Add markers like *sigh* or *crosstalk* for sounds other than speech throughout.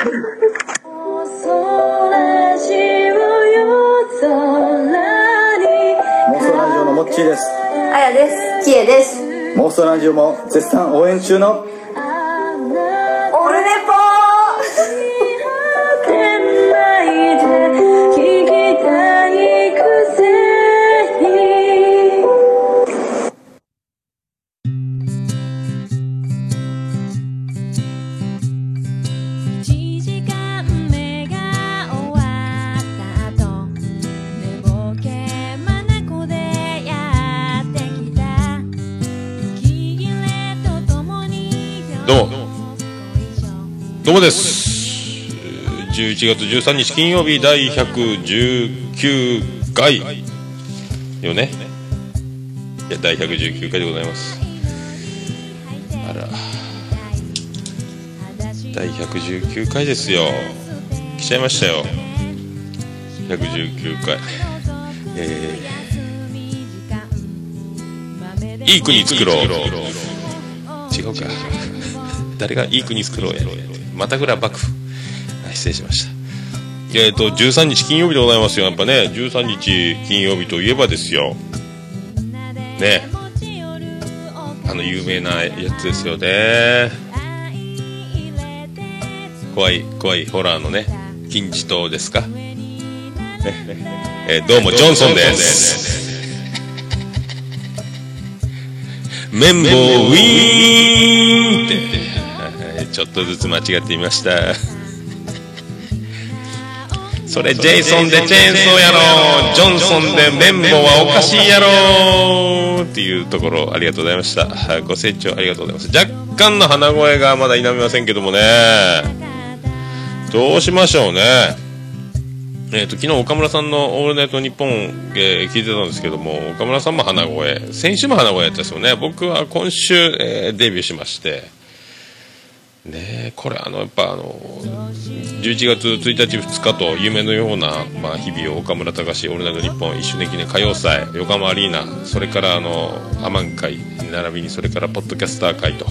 妄想ラジオのモッチーですあやです。きえです。妄想ラジオも絶賛応援中のです。11月13日金曜日第119回。よね。いや第119回でございます。あら。第119回ですよ。来ちゃいましたよ。119回。えー、いい国作ろう。違うか。*laughs* 誰がいい国作ろうや。ろまたぐら幕府。あ失礼しました。えっ、と13日金曜日でございますよ。やっぱね13日金曜日といえばですよ。ね。あの有名なやつですよね。怖い怖いホラーのね金字塔ですか、ね *laughs* えーどうもジョンソンです。*laughs* 綿棒ウィーンって。はいちょっとずつ間違ってみました。*laughs* それジェイソンでチェーンソーやろジョンソンで綿棒はおかしいやろっていうところありがとうございました。はいご清聴ありがとうございます若干の鼻声がまだ否めませんけどもね。どうしましょうね。えー、と昨日岡村さんの「オールナイトニッポン」えー聞いてたんですけども岡村さんも鼻声。先週も鼻声やったんですよね。僕は今週、えーデビューしましてねこれあのやっぱあの11月1日2日と夢のような、まあ、日々を岡村隆史「オールナイトニッポン」一周年記念歌謡祭横浜アリーナそれからあのアマン会並びにそれからポッドキャスター会と。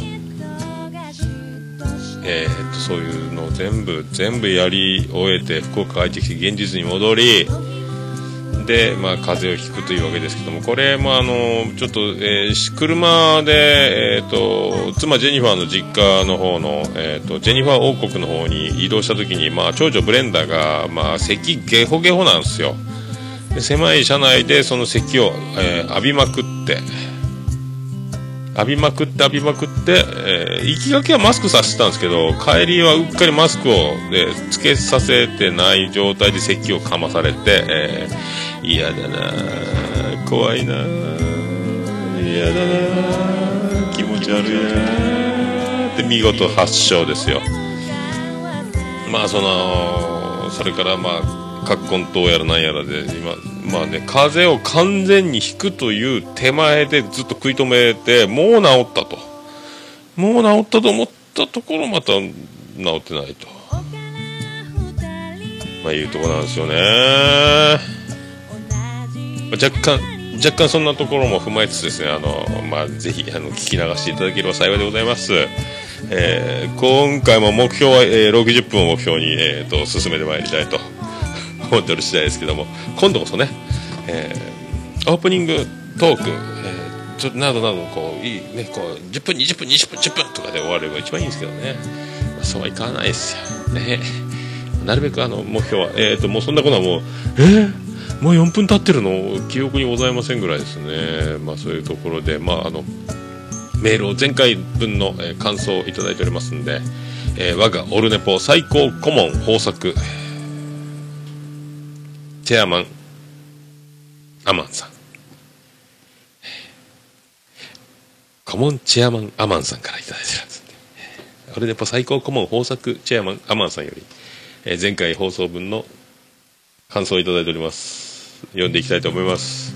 えー、とそういうのを全部全部やり終えて福岡帰ってきて現実に戻りで、まあ、風邪をひくというわけですけどもこれもあのちょっと、えー車で、えー、と妻ジェニファーの実家の方の、えー、とジェニファー王国の方に移動した時に、まあ、長女ブレンダーが、まあ、咳ゲホゲホなんですよ。で狭い車内でその咳を、えー浴びまくって浴びまくって浴びまくって、えー行きがけはマスクさせてたんですけど帰りはうっかりマスクを、でつけさせてない状態で咳をかまされてえ嫌、だな。怖いな。嫌だな。気持ち悪いな。で見事発症ですよ。まあそのそれからまあ葛根湯やらなんやらで今まあね風邪を完全に引くという手前でずっと食い止めてもう治ったと。もう治ったと思ったところまた治ってないと。まあいうとこなんですよね。若干若干そんなところも踏まえつつですねあの、まあ、ぜひあの聞き流していただければ幸いでございます、えー今回も目標は、えー60分を目標に、えーと進めてまいりたいと *laughs* 思っておる次第ですけども今度こそね、えーオープニングトーク、えーちょっとなどなどこういいねこう10分20分20分10分とかで終われば一番いいんですけどね、まあそうはいかないですよ。ね。なるべくあの目標はえっ、ともうそんなことはもうえー？もう4分経ってるの記憶にございませんぐらいですね。まあそういうところでまああのメールを前回分の、えー感想をいただいておりますんで、えー我がオルネポ最高顧問豊作チェアマンアマンさん。顧問チェアマンアマンさんからいただいてますオルネポ最高顧問豊作チェアマンアマンさんより、えー前回放送分の感想をいただいております。読んでいきたいと思います。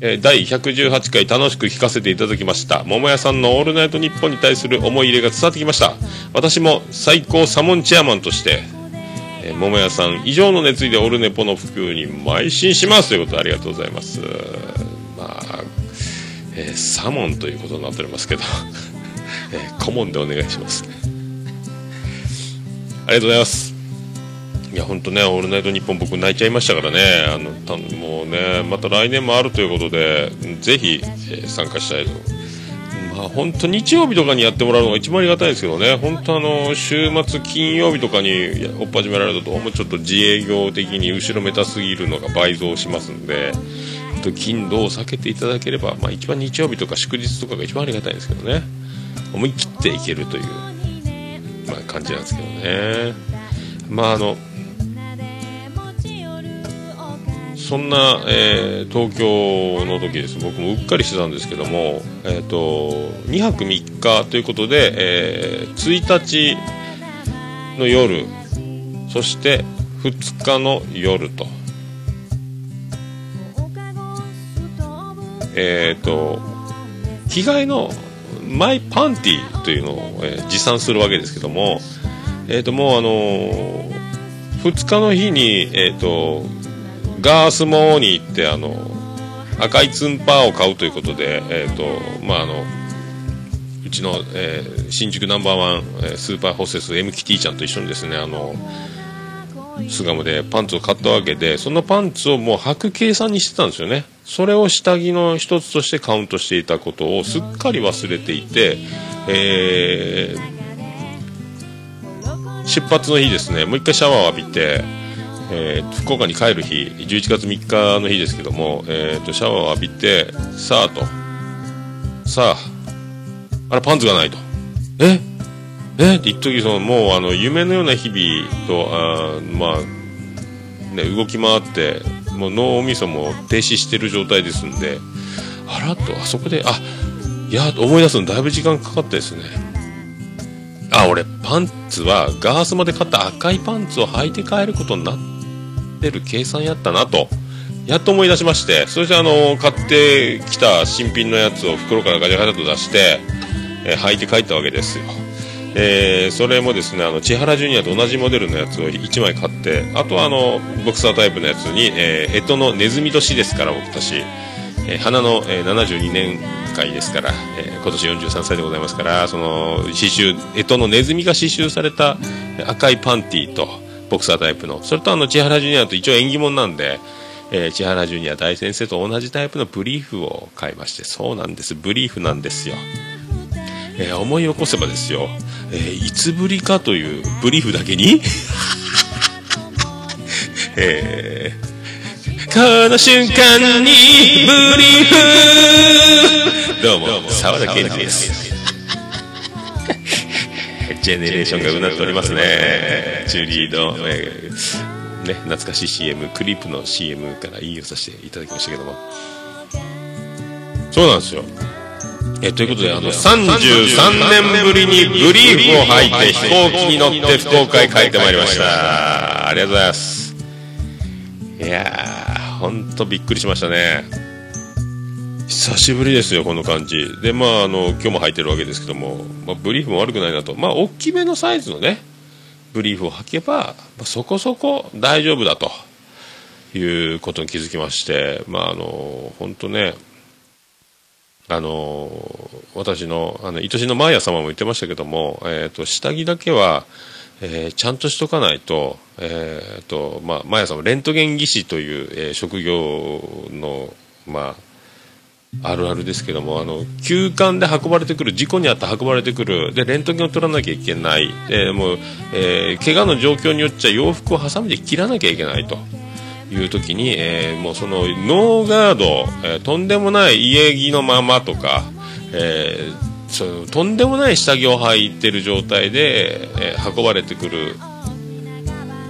えー第118回楽しく聞かせていただきました。桃屋さんの「オールナイトニッポン」に対する思い入れが伝わってきました。私も最高サモンチェアマンとして、えー桃屋さん以上の熱意でオルネポの普及に邁進します。ということでありがとうございます。まあ、えーサモンということになっておりますけど、*laughs* えー顧問でお願いします。ありがとうございます。いや本当ね「オールナイトニッポン」僕泣いちゃいましたからね。あのたもうねまた来年もあるということでぜひ、えー参加したいと。まあ本当日曜日とかにやってもらうのが一番ありがたいですけどね。本当あの週末金曜日とかに追っ始められるとどうもちょっと自営業的に後ろめたすぎるのが倍増しますんでと金土を避けていただければ、まあ、一番日曜日とか祝日とかが一番ありがたいんですけどね。思い切っていけるという、まあ、感じなんですけどね。まああのそんな、えー東京の時です。僕もうっかりしてたんですけども、えー、と2泊3日ということで、えー1日の夜そして2日の夜と。えっ、と着替えのマイパンティというのを、えー持参するわけですけどもえっ、ともうあの2日の日にえっ、とガースモーに行ってあの赤いツンパーを買うということで、えーとまあ、あのうちの、えー新宿ナンバーワン、えスーパーホステス M キティちゃんと一緒にですねあの巣鴨でパンツを買ったわけでそのパンツをもう履く計算にしてたんですよね。それを下着の一つとしてカウントしていたことをすっかり忘れていて、えー出発の日ですね。もう一回シャワーを浴びてえー福岡に帰る日11月3日の日ですけども、えーとシャワーを浴びてさあとさああらパンツがないと。え？え？って一時そのもうあの夢のような日々とあまあね動き回ってもう脳みそも停止してる状態ですんであらとあそこであいや思い出すのだいぶ時間かかったですね。あ俺パンツはガースまで買った赤いパンツを履いて帰ることになってる計算やったなと。やっと思い出しましてそしてあの買ってきた新品のやつを袋からガチャガチャと出して、えー履いて帰ったわけですよ。えーそれもですねあの千原ジュニアと同じモデルのやつを1枚買ってあとはあのボクサータイプのやつに、えー、干支のネズミ年ですから僕たち、えー花の、えー72年会ですから、えー今年43歳でございますからその刺繍干支のネズミが刺繍された赤いパンティーとボクサータイプの。それとあの千原ジュニアと一応縁起物なんでえー千原ジュニア大先生と同じタイプのブリーフを買いましてそうなんです。ブリーフなんですよ。えー思い起こせばですよ、えーいつぶりかというブリーフだけに、*laughs* えーこの瞬間にブリーフ。どうも沢田研二です。ジェネレーションがうなっておりますねジュリーの、えーね、懐かしい CM クリップの CM から引用させていただきましたけどもそうなんですよえということで、あの、33年ぶりにブリーフを履いて飛行機に乗って福岡へ帰ってまいりました。ありがとうございます。いやー、ほんとびっくりしましたね。久しぶりですよ、この感じ。で、まあ、あの、今日も履いてるわけですけども、まあ、ブリーフも悪くないなと。まあ、大きめのサイズのね、ブリーフを履けば、まあ、そこそこ大丈夫だということに気づきまして、まあ、あの、本当ね、あの私のあの愛しのマーヤ様も言ってましたけども、えー、と下着だけは、えーちゃんとしとかないと,、えーとまあ、マーヤ様レントゲン技師という、え職業の、まあ、あるあるですけどもあの急患で運ばれてくる事故にあって運ばれてくるでレントゲンを取らなきゃいけないでもう、えー怪我の状況によっちゃ洋服をハサミで切らなきゃいけないと。いう時に、えーもうそのノーガード、えーとんでもない家着のままとか、えーそのとんでもない下着を履いてる状態で、え運ばれてくる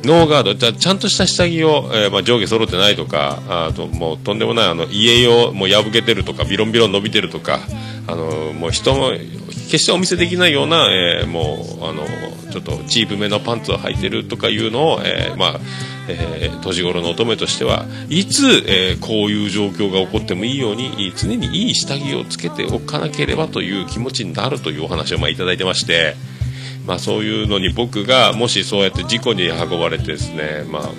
ノーガードじゃちゃんとした下着を、えーまあ、上下揃ってないとかあともうとんでもないあの家用もう破けてるとかビロンビロン伸びてるとかあのもう人も決してお見せできないような、えーもうあのちょっとチープめのパンツを履いてるとかいうのを、えーまあえー年頃の乙女としてはいつ、えーこういう状況が起こってもいいように常にいい下着をつけておかなければという気持ちになるというお話をまあいただいてまして。まあ、そういうのに僕がもしそうやって事故に運ばれてですね、まあ、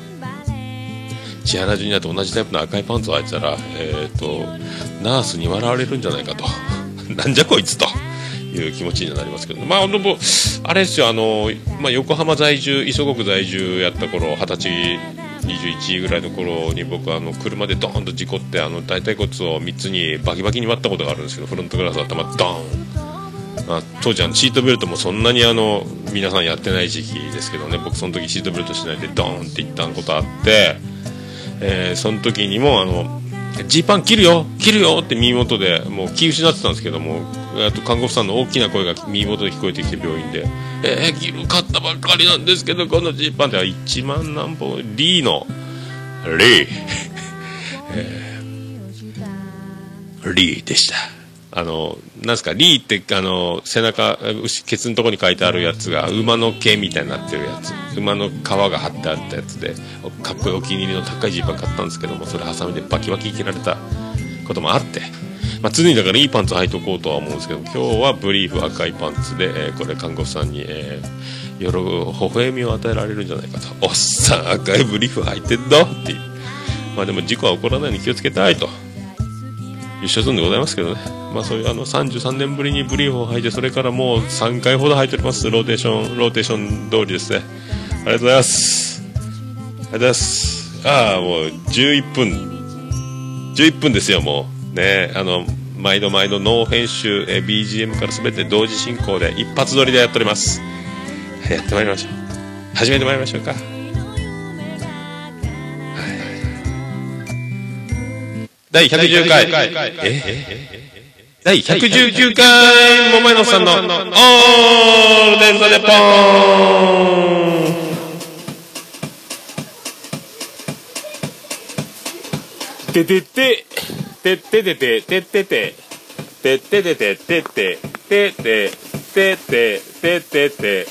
千原ジュニアと同じタイプの赤いパンツを履いてたら、えー、とナースに笑われるんじゃないかと。*laughs* なんじゃこいつと。いう気持ちになりますけど、まあ、本当あれですよ、あの、まあ、横浜在住、磯子区在住やった頃、二十歳、21ぐらいの頃に僕あの車でドーンと事故ってあの大腿骨を3つにバキバキに割ったことがあるんですけどフロントグラス頭ドーン、まあ、当時あのシートベルトもそんなにあの皆さんやってない時期ですけどね。僕その時シートベルトしないでドーンっていったことあって、えーその時にもあのジーパン切るよ切るよって耳元でもう気失ってたんですけどもあと看護婦さんの大きな声が耳元で聞こえてきて病院で「えー、切る買ったばっかりなんですけどこのジーパンって1万何本リーのリー、えーリーでしたあのなんすかリーってあの背中ケツのとこに書いてあるやつが馬の毛みたいになってるやつ。馬の皮が貼ってあったやつでかっこいいお気に入りの高いジーパン買ったんですけどもそれハサミでバキバキ切られたこともあって、まあ、常にだからいいパンツ履いとこうとは思うんですけど今日はブリーフ赤いパンツで、えーこれ看護婦さんに、えー、喜ぶ微笑みを与えられるんじゃないかと。おっさん赤いブリーフ履いてんの？っていう。まあでも事故は起こらないように気をつけたいと。一緒すんでございますけどね、まあ、そういうあの33年ぶりにブリーフを履いてそれからもう3回ほど履いております。ローテーションローテーション通りですね。ありがとうございます。ありがとうございます。ああもう11分。11分ですよもう。ね。あの毎度毎度ノー編集え BGM から全て同時進行で一発撮りでやっております。やってまいりましょう。始めてまいりましょうか。第110回。え第119回、桃井のさんの、オールデンザネポーンててて、てててて、ててて、てててて、ててて、ててて、ててて、ててて、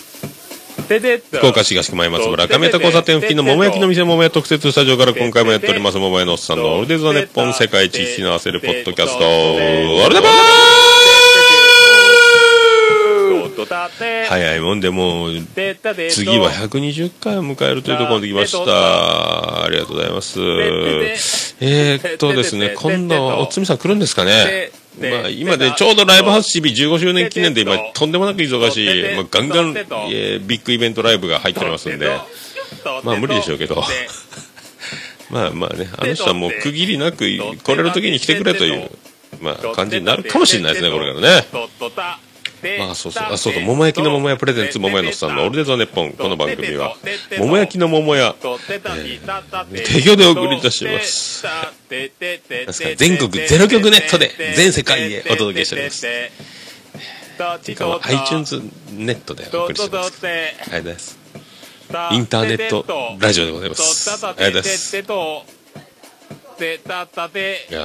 福岡市東区前松原亀田交差点付近の桃焼きの店桃屋特設スタジオから今回もやっております。桃屋のおっさんのオールデンザネッポン世界一引き合わせるポッドキャスト。オールデンポーン早いもんでもう次は120回を迎えるというところまで来ました。ありがとうございます。えー、っとですね今度はおつみさん来るんですかね？まあ、今でちょうどライブハウス CB 15周年記念で今とんでもなく忙しい、まあ、ガンガン、えービッグイベントライブが入っておりますんで。まあ無理でしょうけど。*laughs* まあまあねあの人はもう区切りなく来れる時に来てくれという、まあ、感じになるかもしれないですねこれからねまあそうそう、あ、そうそう、桃焼きの桃屋プレゼンツ桃屋のおっさんのオールデンザネッポン。この番組は、桃焼きの桃屋、提供でお送りいたします。なんですか？全国ゼロ局ネットで全世界へお届けしております。ていうか、まあ iTunes ネットでお送りしてます。ありがとうございます。インターネットラジオでございますありがとうございますいや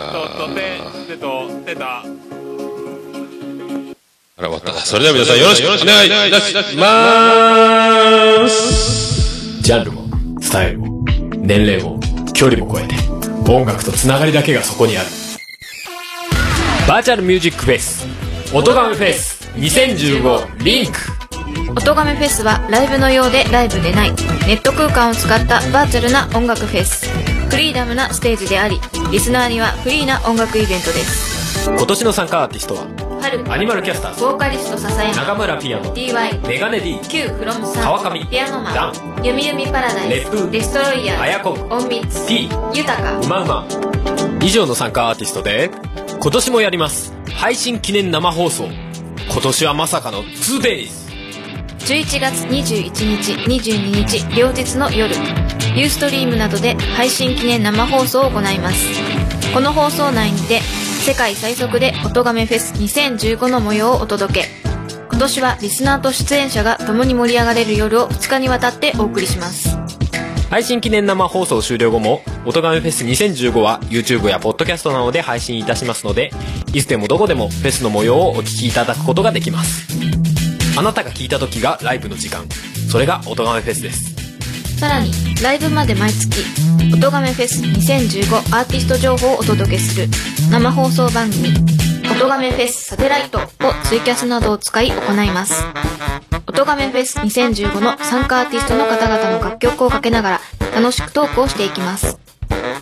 あら、終わった。それでは皆さんよろしくお願いいたします。ジャンルも、スタイルも、年齢も、距離も超えて、音楽とつながりだけがそこにある。バーチャルミュージックフェス、音ガメフェス2015リンク音亀フェスはライブのようでライブでないネット空間を使ったバーチャルな音楽フェスフリーダムなステージでありリスナーにはフリーな音楽イベントです今年の参加アーティストは、春アニマルキャスター。ズ、ボーカリスト笹山。中村ピアノ、DY メガネ D、Q フロムさん。川上。ピアノマダン。ゆみゆみパラダイス。レップデストロイヤー。あやこん音密。T、豊か。うまうま。以上の参加アーティストで、今年もやります。配信記念生放送。今年はまさかの 2days。11月21日22日両日の夜。ユーストリームなどで配信記念生放送を行います。この放送内にて世界最速で音亀フェス2015の模様をお届け今年はリスナーと出演者が共に盛り上がれる夜を2日にわたってお送りします配信記念生放送終了後も、音ガメフェス2015は YouTube や Podcast などで配信いたしますので、いつでもどこでもフェスの模様をお聞きいただくことができます。あなたが聞いた時がライブの時間。それが音ガメフェスです。さらにライブまで毎月「音亀フェス2015アーティスト情報をお届けする生放送番組「音亀フェスサテライト」をツイキャスなどを使い行います。音亀フェス2015の参加アーティストの方々の楽曲をかけながら楽しくトークをしていきます。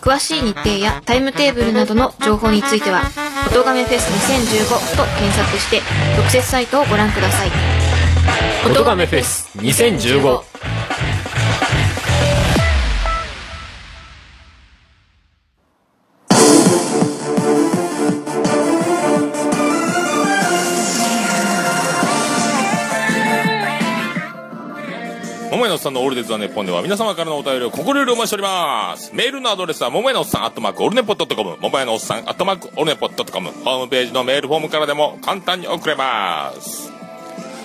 詳しい日程やタイムテーブルなどの情報については「音亀フェス2015」と検索して特設サイトをご覧ください。音亀フェス2015桃屋のおっさんのオールデイズ・ザ・ネポンでは皆様からのお便りを心よりお待ちしております。メールのアドレスは、桃屋のおっさん、アットマーク、オルネポットコム、桃屋のおっさん、アットマーク、オルネポットコム、ホームページのメールフォームからでも簡単に送れます。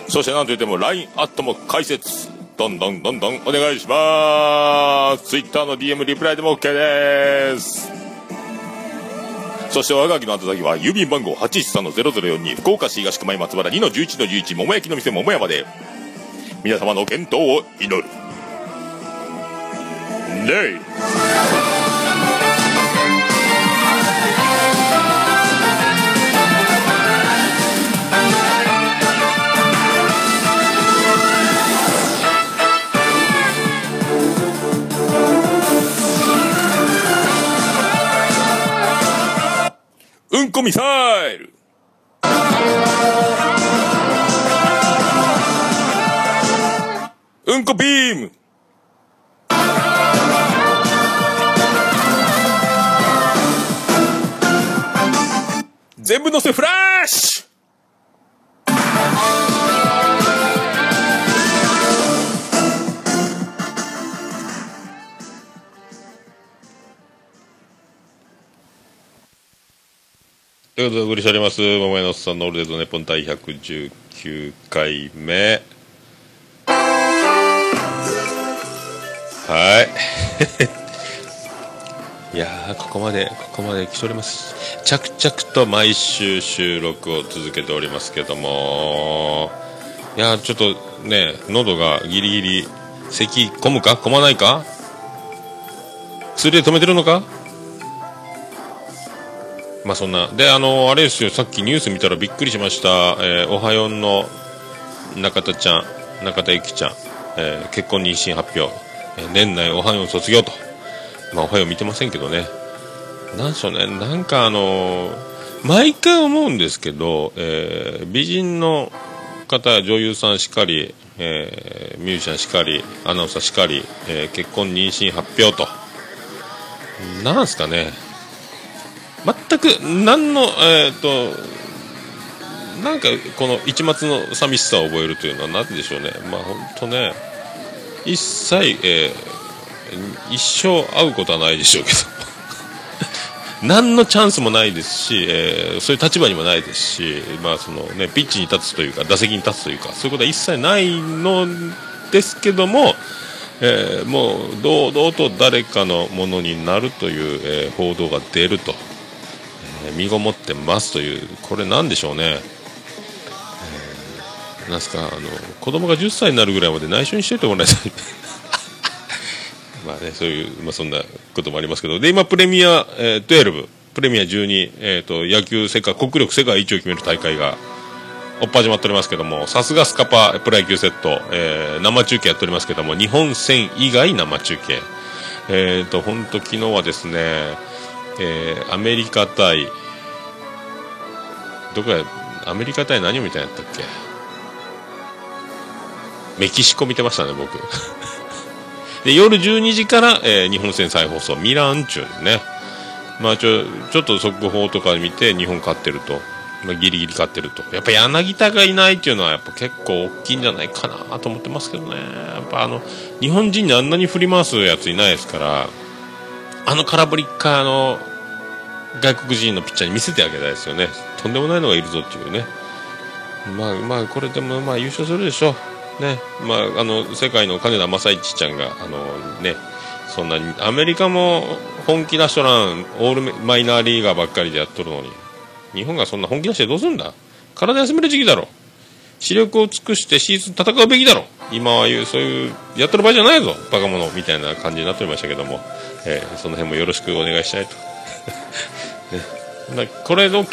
そしてなんといっても、LINE アットも解説、どんどんどんどんお願いします。Twitter の DM リプライでも OK です。そして我がきの宛先は郵便番号813-0042福岡市東区前松原2-11-11桃焼きの店桃屋まで皆様の健闘を祈る。ねいうんこミサイル。んこビーム。全部乗せフラッシュ。ということでお送りしております。桃屋のおっさんのオールデイズ・ネポン第119回目。はい。*laughs* いやー、ここまで、ここまで来ております。着々と毎週収録を続けておりますけども、いや、ちょっとね、喉がギリギリ、咳込むか？込まないか？薬で止めてるのか？まあそんな。で、あのあれですよ、さっきニュース見たらびっくりしました。えーおはよんの中田ちゃん、中田ゆきちゃん、えー結婚妊娠発表、年内おはよん卒業と。まあおはよう見てませんけどね。なんでしょうね、なんかあの毎回思うんですけど、えー美人の方、女優さんしかり、えーミュージシャンしかり、アナウンサーしかり、えー結婚妊娠発表と。なんすかね。全く何の、えー、となんかこの一末の寂しさを覚えるというのは何でしょうね、まあ本当ね、一切、えー一生会うことはないでしょうけど、*laughs* 何のチャンスもないですし、えーそういう立場にもないですし、まあそのね、ピッチに立つというか、打席に立つというか、そういうことは一切ないのですけども、えーもう堂々と誰かのものになるという、えー報道が出ると。えー身ごもってますというこれなんでしょうね、なんすかあの子供が10歳になるぐらいまで内緒にしておいてもらいたい。*laughs* まあねそういう、まあ、そんなこともありますけどで今プレミア、えー12プレミア12、えー、と野球世界国力世界一を決める大会がおっぱ始まっておりますけどもさすがスカパプロ野球セット、えー生中継やっておりますけども日本戦以外生中継。えっ、と本当昨日はですねえーアメリカ対どこやアメリカ対何を見たんやったっけ？メキシコ見てましたね僕。*laughs* で夜12時から、えー日本戦再放送ミランチューね。まあちょちょっと速報とか見て日本勝ってると、まあ、ギリギリ勝ってると。やっぱ柳田がいないっていうのはやっぱ結構大きいんじゃないかなと思ってますけどね。やっぱあの日本人にあんなに振り回すやついないですからあの空振りかあの外国人のピッチャーに見せてあげたいですよね。とんでもないのがいるぞっていうね。まあまあこれでもまあ優勝するでしょう。ね。まああの世界の金田正一ちゃんがあのねそんなにアメリカも本気出しとらんオールマイナーリーガーばっかりでやっとるのに。日本がそんな本気出してどうすんだ？体休める時期だろ。視力を尽くしてシーズン戦うべきだろ。今はいうそういうやってる場合じゃないぞ。バカ者みたいな感じになっておりましたけども、えーその辺もよろしくお願いしたいと。*laughs* ね、これのこ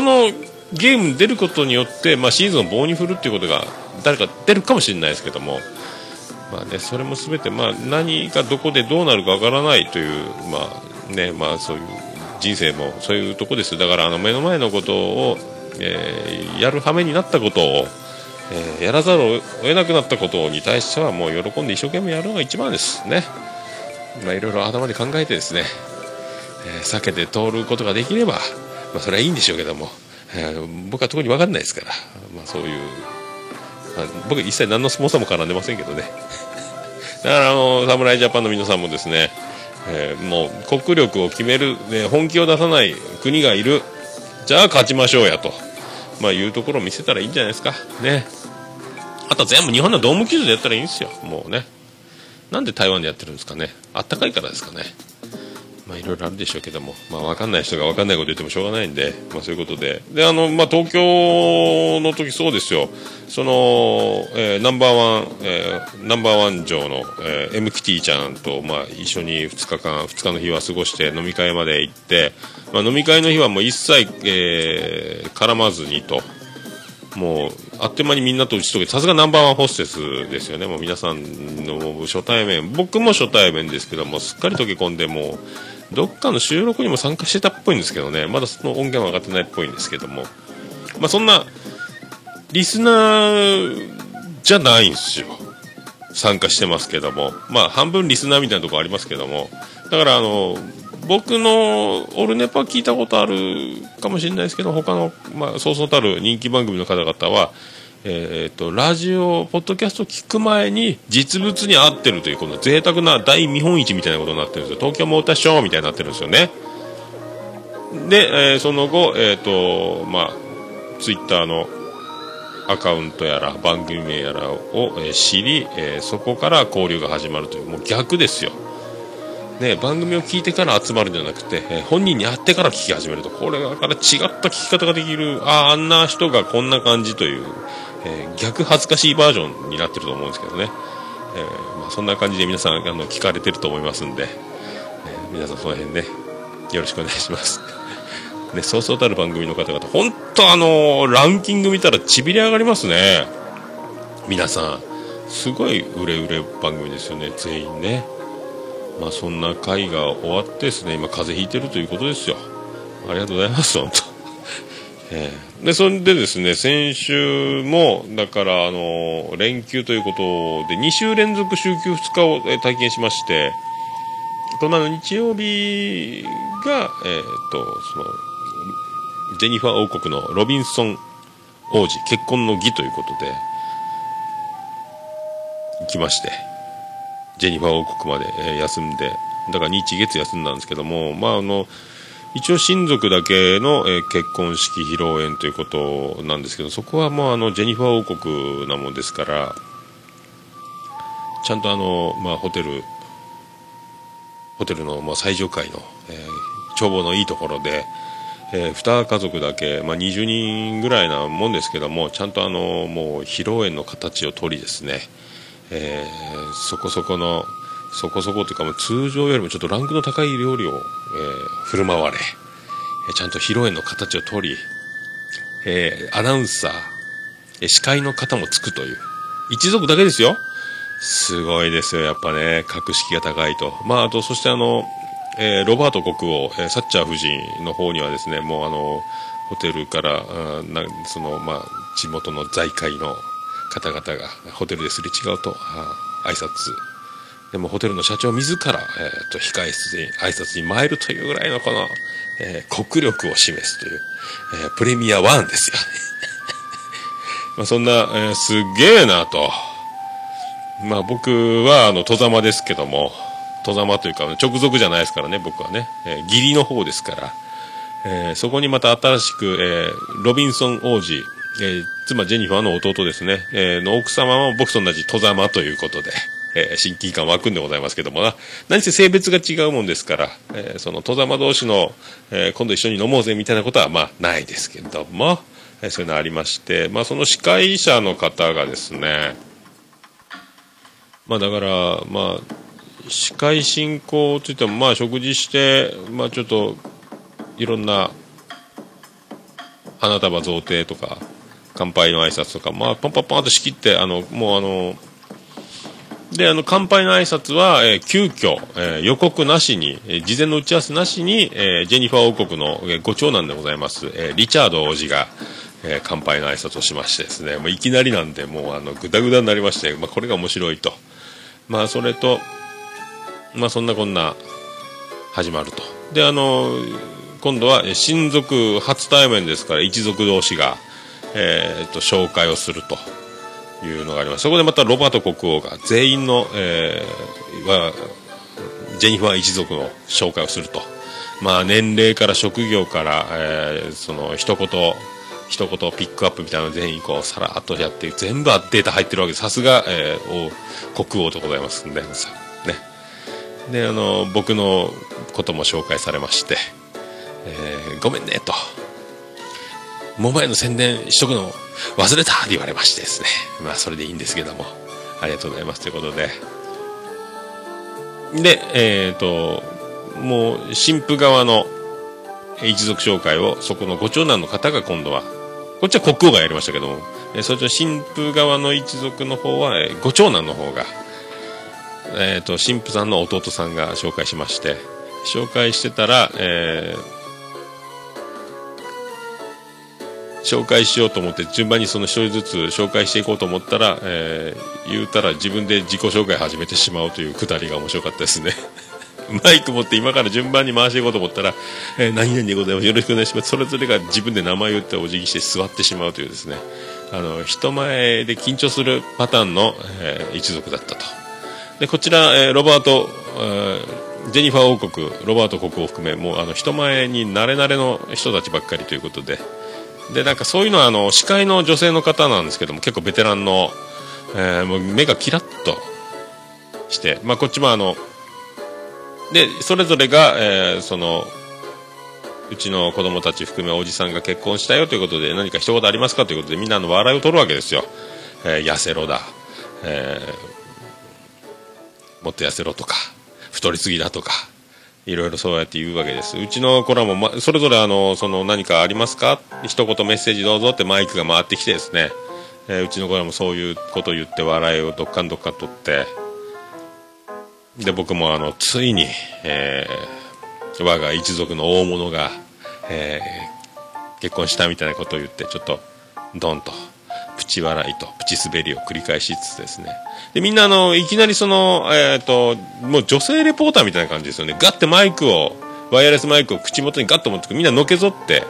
のゲーム出ることによって、まあ、シーズンを棒に振るっていうことが誰か出るかもしれないですけども、まあね、それも全て、まあ、何がどこでどうなるかわからないという、まあねまあ、そういう人生もそういうとこです。だからあの目の前のことを、えーやる羽目になったことを、えーやらざるを得なくなったことに対してはもう喜んで一生懸命やるのが一番です。ね。まあいろいろ頭で考えてですね、えー避けて通ることができれば、まあ、それはいいんでしょうけども、えー僕は特に分かんないですから、まあ、そういう、僕一切何のスポンサーも絡んでませんけどね。だからあの侍ジャパンの皆さんもですね、えーもう国力を決める、ね、本気を出さない国がいる。じゃあ勝ちましょうやと、まあ、いうところを見せたらいいんじゃないですか。ね。あとは全部日本のドーム球場でやったらいいんですよ。もうね。なんで台湾でやってるんですかね。あったかいからですかね。まあいろいろあるでしょうけども、まあわかんない人がわかんないこと言ってもしょうがないんで、まあそういうことで。で、あの、まあ東京の時そうですよ。その、えーナンバーワン、えーナンバーワン城の、えー、MKT ちゃんと、まあ一緒に2日間、2日の日は過ごして飲み会まで行って、まあ飲み会の日はもう一切、えー絡まずにと。もうあっという間にみんなと打ち解けてさすがナンバーワンホステスですよねもう皆さんの初対面僕も初対面ですけどもすっかり溶け込んでもうどっかの収録にも参加してたっぽいんですけどね。まだその音源は上がってないっぽいんですけども。まあそんなリスナーじゃないんですよ。参加してますけども。まあ半分リスナーみたいなところありますけども。だからあの僕のオルネパ聞いたことあるかもしれないですけど他の、まあ、そうそうたる人気番組の方々は、えー、とラジオポッドキャスト聞く前に実物に合ってるというこの贅沢な大見本市みたいなことになってるんですよ。東京モーターショーみたいになってるんですよね。で、えーその後えっ、とまあツイッターのアカウントやら番組名やらを、え知り、えそこから交流が始まるというもう逆ですよ。ね、番組を聞いてから集まるんじゃなくて、えー本人に会ってから聞き始めると。これだから違った聞き方ができるあああんな人がこんな感じという、えー逆恥ずかしいバージョンになってると思うんですけどね、えーまあ、そんな感じで皆さんあの聞かれてると思いますんで、え皆さんその辺ねよろしくお願いします。*laughs* ね、そうそうたる番組の方々、本当あのーランキング見たらちびれ上がりますね。皆さん、すごい売れ売れ番組ですよね、全員ね。まあそんな回が終わってですね、今風邪ひいてるということですよ。ありがとうございます、本当。ええ。で、それでですね、先週も、だから、あの、連休ということで、2週連続週休2日をえ体験しまして、この日曜日が、えっ、と、その、ジェニファー王国のロビンソン王子、結婚の儀ということで、行きまして、ジェニファー王国まで、え休んで、だから日月休んだんですけども、まああの、一応親族だけの、えー結婚式披露宴ということなんですけど、そこはもうあの、ジェニファー王国なもんですから、ちゃんとあの、まあホテル、ホテルの、まあ、最上階の、えー眺望のいいところで、えー、2家族だけ、まあ、20人ぐらいなもんですけどもちゃんとあのもう披露宴の形を取りですね、えーそこそこのそこそこというか通常よりもちょっとランクの高い料理を、えー振る舞われ、ちゃんと披露宴の形を取り、えーアナウンサー、えー司会の方もつくという一族だけですよすごいですよ、やっぱね、格式が高いと。まあ、あと、そしてあの、えーロバート国王、えーサッチャー夫人の方にはですね、もうあの、ホテルから、あなその、まあ、地元の財界の方々がホテルですれ違うと、あー挨拶。でもホテルの社長自ら、えーと、控え室に挨拶に参るというぐらいのこの、えー国力を示すという、えープレミア1ですよね。*laughs* まあ、そんな、えーすげえなと。まあ僕はあの、戸様ですけども、戸様というか直属じゃないですからね、僕はね。えー義理の方ですから。えーそこにまた新しく、えーロビンソン王子、えー妻ジェニファーの弟ですね、えーの奥様も僕と同じ戸様ということで、えー親近感湧くんでございますけどもな。何せ性別が違うもんですから、えーその戸様同士の、えー今度一緒に飲もうぜみたいなことはまあないですけども、えーそういうのありまして、まあその司会者の方がですね、まあだから、まあ、司会進行といっても、まあ食事して、まあちょっと、いろんな、花束贈呈とか、乾杯の挨拶とか、まあ、パンパンパンと仕切って、あの、もうあの、であの乾杯の挨拶は、えー急遽、えー予告なしに、えー事前の打ち合わせなしに、えージェニファー王国の、えーご長男でございます、えーリチャード王子が、えー乾杯の挨拶をしましてですねもういきなりなんでもうあのグダグダになりまして、まあ、これが面白いと。まあそれとまあそんなこんな始まると。であの今度は親族初対面ですから一族同士が、えーと紹介をすると。いうのがあります。そこでまたロバート国王が全員の、えーはジェニファー一族の紹介をすると。まあ年齢から職業から、えーその一言一言ピックアップみたいなの全員こうさらっとやって全部データ入ってるわけです。さすが、えー王国王でございますんでね。であの僕のことも紹介されまして、えーごめんねと。桃屋の宣伝しとくの忘れたって言われましてですね。まあそれでいいんですけども。ありがとうございます。ということで。でえっ、ともう神父側の一族紹介をそこのご長男の方が今度はこっちは国王がやりましたけども、えーそっちの神父側の一族の方は、えーご長男の方が、えー、と神父さんの弟さんが紹介しまして。紹介してたら、えー紹介しようと思って順番にその一人ずつ紹介していこうと思ったら、えー言うたら自分で自己紹介始めてしまうというくだりが面白かったですね。*laughs* マイク持って今から順番に回していこうと思ったら、えー何々でございます。よろしくお願いします。それぞれが自分で名前を言ってお辞儀して座ってしまうというですね。あの人前で緊張するパターンの、えー一族だったと。でこちら、えーロバート、えージェニファー王国ロバート国王を含めもうあの人前に慣れ慣れの人たちばっかりということででなんかそういうのはあの司会の女性の方なんですけども結構ベテランの、えーもう目がキラッとして、まあ、こっちもあのでそれぞれが、えーそのうちの子供たち含めおじさんが結婚したよということで何か一言ありますかということでみんなの笑いを取るわけですよ、えー痩せろだ、えーもっと痩せろとか太りすぎだとか。いろいろそうやって言うわけです。うちの子らも、ま、それぞれあのその何かありますか？一言メッセージどうぞってマイクが回ってきてですね、えーうちの子らもそういうこと言って笑いをどっかんどっかん取って。で僕もあのついに、えー我が一族の大物が、えー結婚したみたいなことを言ってちょっとドンと。プチ笑いとプチ滑りを繰り返しつつですね。でみんなあのいきなりその、えー、ともう女性レポーターみたいな感じですよね。ガッてマイクをワイヤレスマイクを口元にガッと持ってくみんなのけぞって、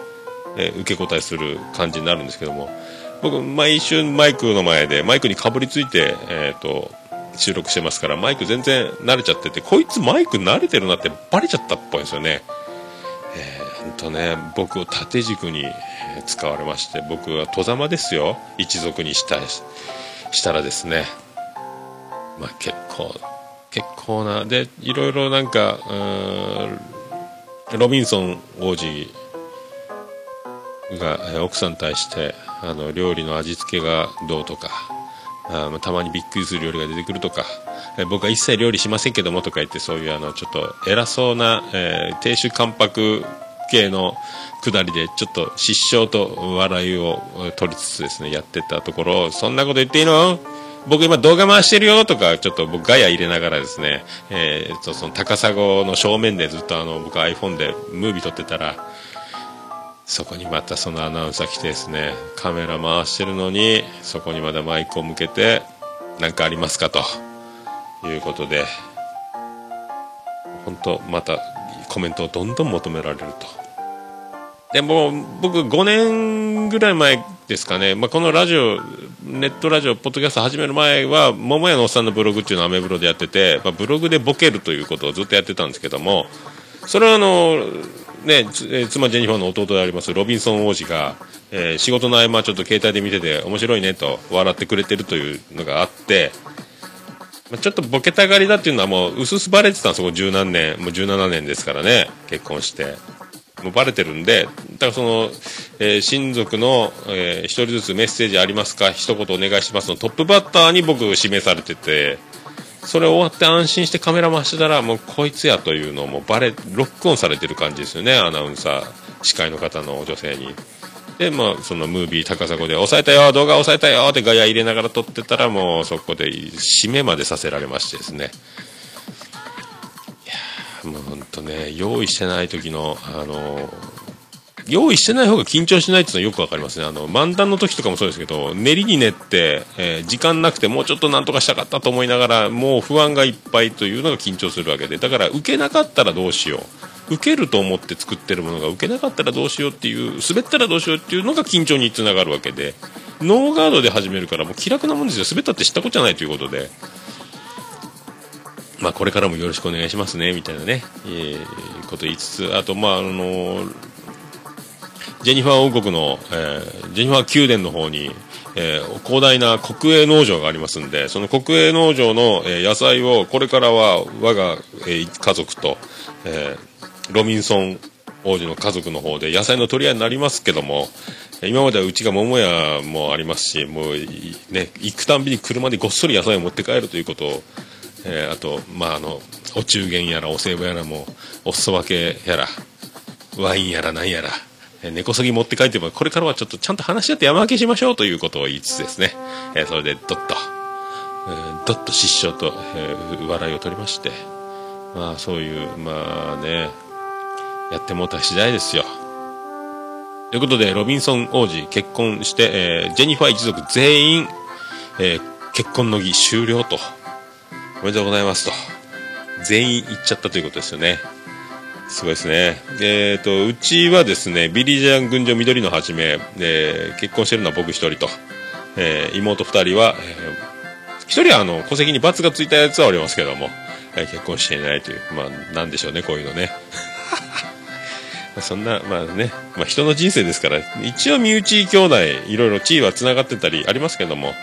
えー受け答えする感じになるんですけども。僕毎週マイクの前でマイクにかぶりついて、えー、と収録してますからマイク全然慣れちゃっててこいつマイク慣れてるなってバレちゃったっぽいんですよね。ほんとね僕を縦軸に使われまして僕は戸様ですよ。一族にしたしたらですねまあ結構結構なでいろいろなんかロビンソン王子が奥さんに対してあの料理の味付けがどうとかあたまにびっくりする料理が出てくるとか、僕は一切料理しませんけどもとか言ってそういうあのちょっと偉そうな、え亭主関白系のくだりでちょっと失笑と笑いを取りつつですねやってたところそんなこと言っていいの？僕今動画回してるよとかちょっと僕ガヤ入れながらですね、えーとその高砂の正面でずっとあの僕 iPhone でムービー撮ってたらそこにまたそのアナウンサー来てですねカメラ回してるのにそこにまだマイクを向けて何かありますかということで本当またコメントをどんどん求められると。でも僕5年ぐらい前ですかね、まあ、このラジオネットラジオポッドキャスト始める前は桃屋のおっさんのブログっていうのをアメブロでやってて、まあ、ブログでボケるということをずっとやってたんですけどもそれはあのね妻ジェニファーの弟でありますロビンソン王子が、えー仕事の合間ちょっと携帯で見てて面白いねと笑ってくれてるというのがあってまちょっとボケたがりだっていうのはもう薄々バレてたんですよ十何年もう17年ですからね結婚して。もうバレてるんでだからその、えー親族の、えー一人ずつメッセージありますか？一言お願いしますのトップバッターに僕指名されててそれ終わって安心してカメラ回してたらもうこいつやというのをもうバレロックオンされてる感じですよねアナウンサー司会の方の女性に。でまあそのムービー高砂で抑えたよ動画抑えたよってガヤ入れながら撮ってたらもうそこで締めまでさせられましてですね。もう本当ね用意してない時のあの用意してない方が緊張しないっていうのはよくわかりますね。あの漫談の時とかもそうですけど練りに練って、えー時間なくてもうちょっとなんとかしたかったと思いながらもう不安がいっぱいというのが緊張するわけで。だから受けなかったらどうしよう。受けると思って作ってるものが受けなかったらどうしようっていう滑ったらどうしようっていうのが緊張につながるわけで。ノーガードで始めるからもう気楽なもんですよ。滑ったって知ったことじゃないということで。まあこれからもよろしくお願いしますねみたいなね、えーこと言いつつあとまああのジェニファー王国の、えージェニファー宮殿の方に、えー広大な国営農場がありますんでその国営農場の、えー野菜をこれからは我が、えー家族と、えーロビンソン王子の家族の方で野菜の取り合いになりますけども今まではうちが桃屋もありますしもうね行くたんびに車でごっそり野菜を持って帰るということを、えーあとまああのお中元やらお歳暮やらもお裾分けやらワインやらなんやら、えー根こそぎ持って帰っても、これからはちょっとちゃんと話し合って山分けしましょうということを言いつつですね、えーそれでどっと、えーどっと失笑と、えー笑いを取りまして、まあそういう、まあね、やってもうた次第ですよ。ということで、ロビンソン王子結婚して、えージェニファー一族全員、えー結婚の儀終了と。おめでとうございますと。全員行っちゃったということですよね。すごいですね。えっ、と、うちはですね、ビリジャン群青緑のはじめ、えー結婚してるのは僕一人と、えー妹二人は、えー一人はあの、戸籍に罰がついたやつはおりますけども、えー結婚していないという、まあ、なんでしょうね、こういうのね。*laughs* そんな、まあね、まあ人の人生ですから、一応身内兄弟、いろいろ地位は繋がってたりありますけども、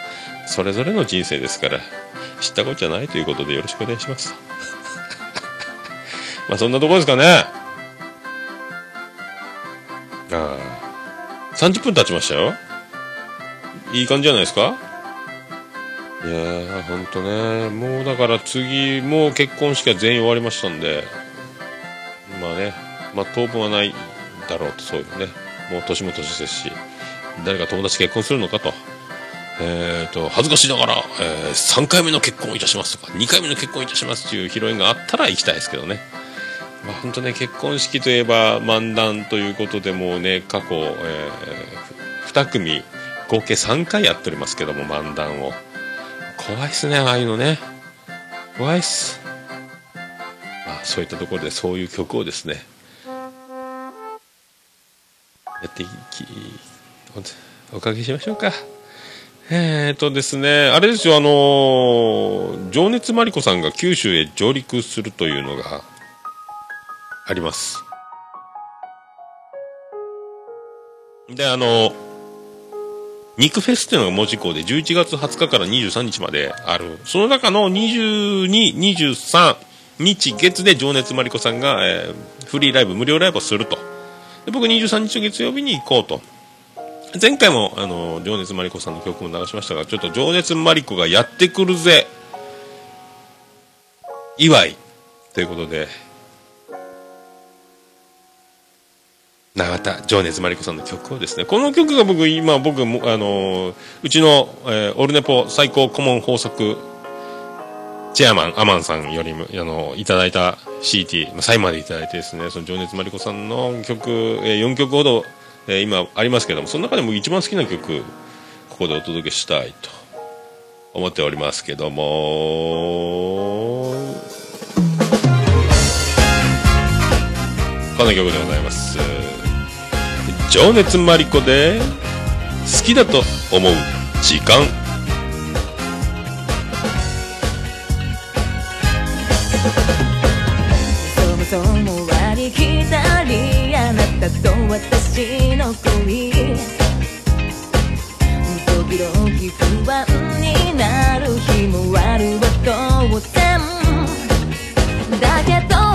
それぞれの人生ですから、知ったことじゃないということでよろしくお願いします。*laughs* まあそんなとこですかね。ああ。30分経ちましたよ。いい感じじゃないですか？いやー、ほんとね。もうだから次、もう結婚式は全員終わりましたんで、まあね、まあ当分はないだろうと、そういうね。もう年も年ですし、誰か友達結婚するのかと。えー、と恥ずかしながら、えー3回目の結婚いたしますとか2回目の結婚いたしますっていう披露宴があったら行きたいですけどね。まあ本当ね結婚式といえば漫談ということでもうね過去、え2組合計3回やっておりますけども漫談を。怖いっすねああいうのね。怖いっす。まあそういったところでそういう曲をですねやっていきおかけしましょうか。えーとですね、あれですよ、あのー情熱マリコさんが九州へ上陸するというのがあります。で、あのー肉フェスっていうのが文字工で11月20日から23日まである。その中の22、23日月で情熱マリコさんが、えーフリーライブ、無料ライブをすると。で僕23日月曜日に行こうと。前回もあの情熱マリコさんの曲も流しましたがちょっと情熱マリコがやってくるぜ祝いということで永田情熱マリコさんの曲をですねこの曲が僕今僕あのうちの、えーオルネポ最高顧問豊作チェアマンアマンさんよりもあのいただいた CT サインまでいただいてですねその情熱マリコさんの曲、え4曲ほど、えー今ありますけどもその中でも一番好きな曲ここでお届けしたいと思っておりますけども。この曲でございます。情熱マリコで好きだと思う時間。そもそもありきたりたと私の恋。時々不安になる日もあるは当然だけど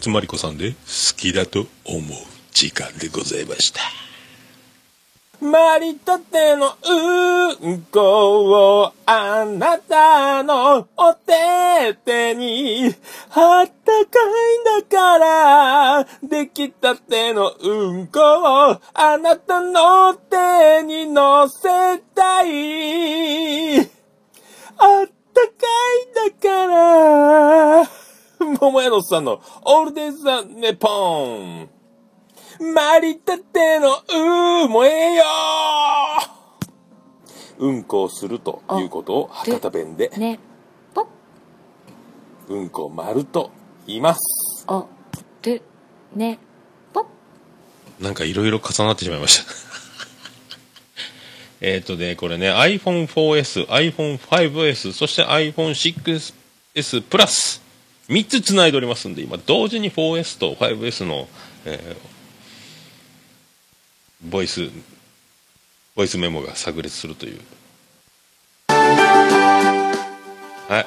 情熱マリコさんで好きだと思う時間でございました。マリたてのうんこをあなたのお手手にあったかいんだからできたてのうんこをあなたの手に乗せたいあったかいんだから桃屋のさんのオールデイズ・ザ・ネポン。マリたてのうーもええよ。うんこをするということを博多弁で。ねぽうんこを丸と言います。おるねぽなんかいろいろ重なってしまいました。*laughs* えっとね、これね、iPhone4S、iPhone5S、そして iPhone6S プラス、3つ繋いでおりますんで、今、同時に 4S と 5S の、えーボイス、ボイスメモが炸裂するという。はい。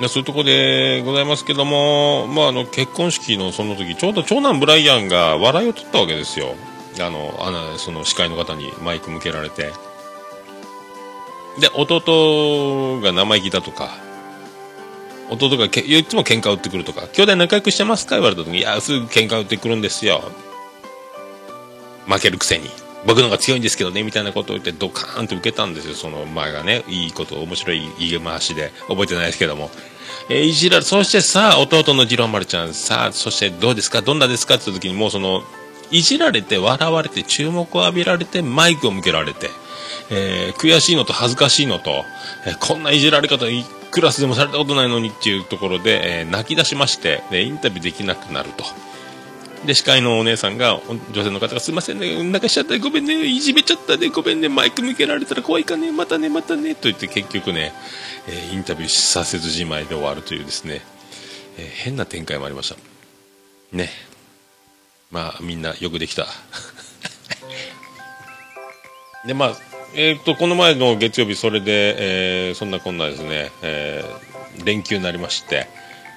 *laughs* そういうところでございますけども、まあ、あの結婚式のその時ちょうど長男ブライアンが笑いを取ったわけですよあのあのその司会の方にマイク向けられてで弟が生意気だとか弟がけいつも喧嘩売ってくるとか兄弟仲良くしてますか？言われた時にいやすぐ喧嘩売ってくるんですよ。負けるくせに。僕の方が強いんですけどねみたいなことを言ってドカーンと受けたんですよ。その前がねいいこと面白い言い回しで。覚えてないですけども、えーいじられそしてさあ弟の次郎丸ちゃんさあそしてどうですか？どんなですか？って言った時にもうそのいじられて笑われて注目を浴びられてマイクを向けられて、えー悔しいのと恥ずかしいのと、えーこんないじられ方いクラスでもされたことないのにっていうところで、えー泣き出しましてでインタビューできなくなると。で、司会のお姉さんが、女性の方が、すいませんね、泣かしちゃった、ごめんね、いじめちゃったね、ごめんね、マイク向けられたら怖いかね、またね、またね、と言って結局ね、えーインタビューさせずじまいで終わるというですね、えー変な展開もありました。ね。まあ、みんなよくできた。*laughs* で、まあ、えっ、と、この前の月曜日、それで、えーそんなこんなですね、えー連休になりまして、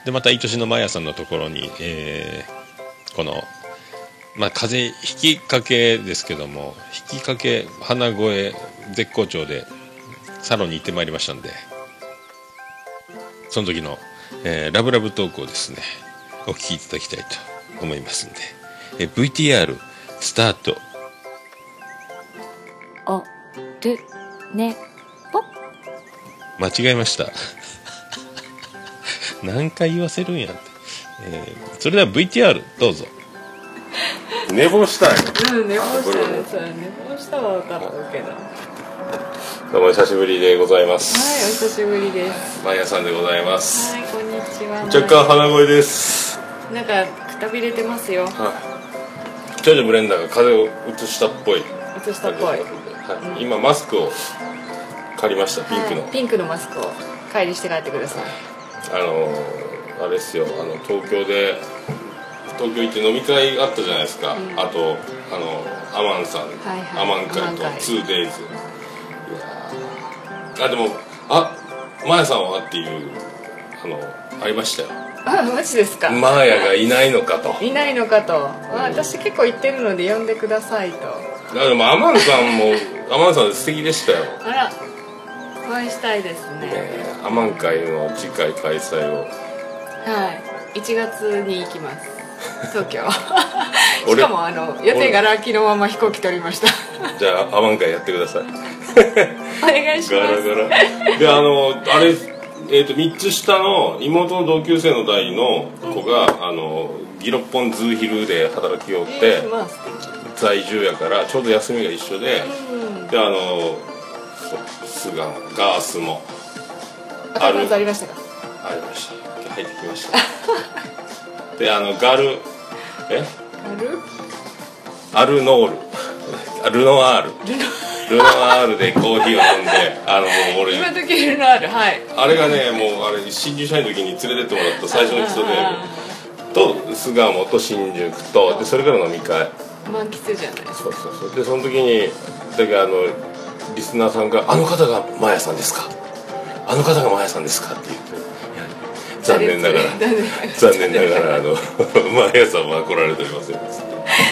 で、また、愛しのマヤさんのところに、えーこの、まあ、風邪ひきかけですけども、ひきかけ、鼻声、絶好調で、サロンに行ってまいりましたんで、その時の、えーラブラブトークをですね、お聞きいただきたいと思いますんで、えー VTR、スタート。おるねぽ間違えました。*laughs* 何回言わせるんやって。えーそれでは VTR どうぞ。寝坊したい。うん、寝坊したらさ、寝坊したは分かったけど。はい、どうも久しぶりでございます。お久しぶりです。マヤさんでございます。はい、こんにちは。若干鼻声です。なんか、くたびれてますよ。はい。長女ブレンダーが風邪をうつしたっぽい。映したっぽい。はい、今マスクを借りました、ピンクの。はいピンクのマスクを帰りして帰ってください。あのーあれですよ。あの東京で東京行って飲み会あったじゃないですか、あとあのアマンさん、はいはい。アマン会とアマン会。2days いやー。あでもあマヤさんはっていうあのありましたよ。あ、マジですか？マーヤがいないのかと。いないのかと。あ私結構言ってるので呼んでくださいと。あでもアマンさんもアマンさん素敵でしたよ、ねあら、お会いしたいですね。えアマン会の次回開催をはい。1月に行きます。*laughs* 東京。俺しかもあの予定がラッキーのまま飛行機取りました。じゃあアマン会やってください *laughs* お願いしガラます。ガラであのあれえー、と3つ下の妹の同級生の代の子が、あのギロッポンズーヒルで働きよって、在住やからちょうど休みが一緒で、であのそスガースも敵。赤松ありましたか？ありました入ってきました *laughs* であのガルえ？ある？アルノールあルノアールルノアールでコーヒーを飲んであのもう俺今時ルのあるはい。あれがねもうあれ新入社員の時に連れてってもらった最初の人でと巣鴨と新宿とでそれから飲み会満喫じゃないですか。そうそうそう。でその時にだけどあのリスナーさんが「あの方がマヤさんですか？ああの方がマヤさんですか?」って言って。残念ながら *laughs* 残念ながらあの *laughs* マヤさんは来られておりません。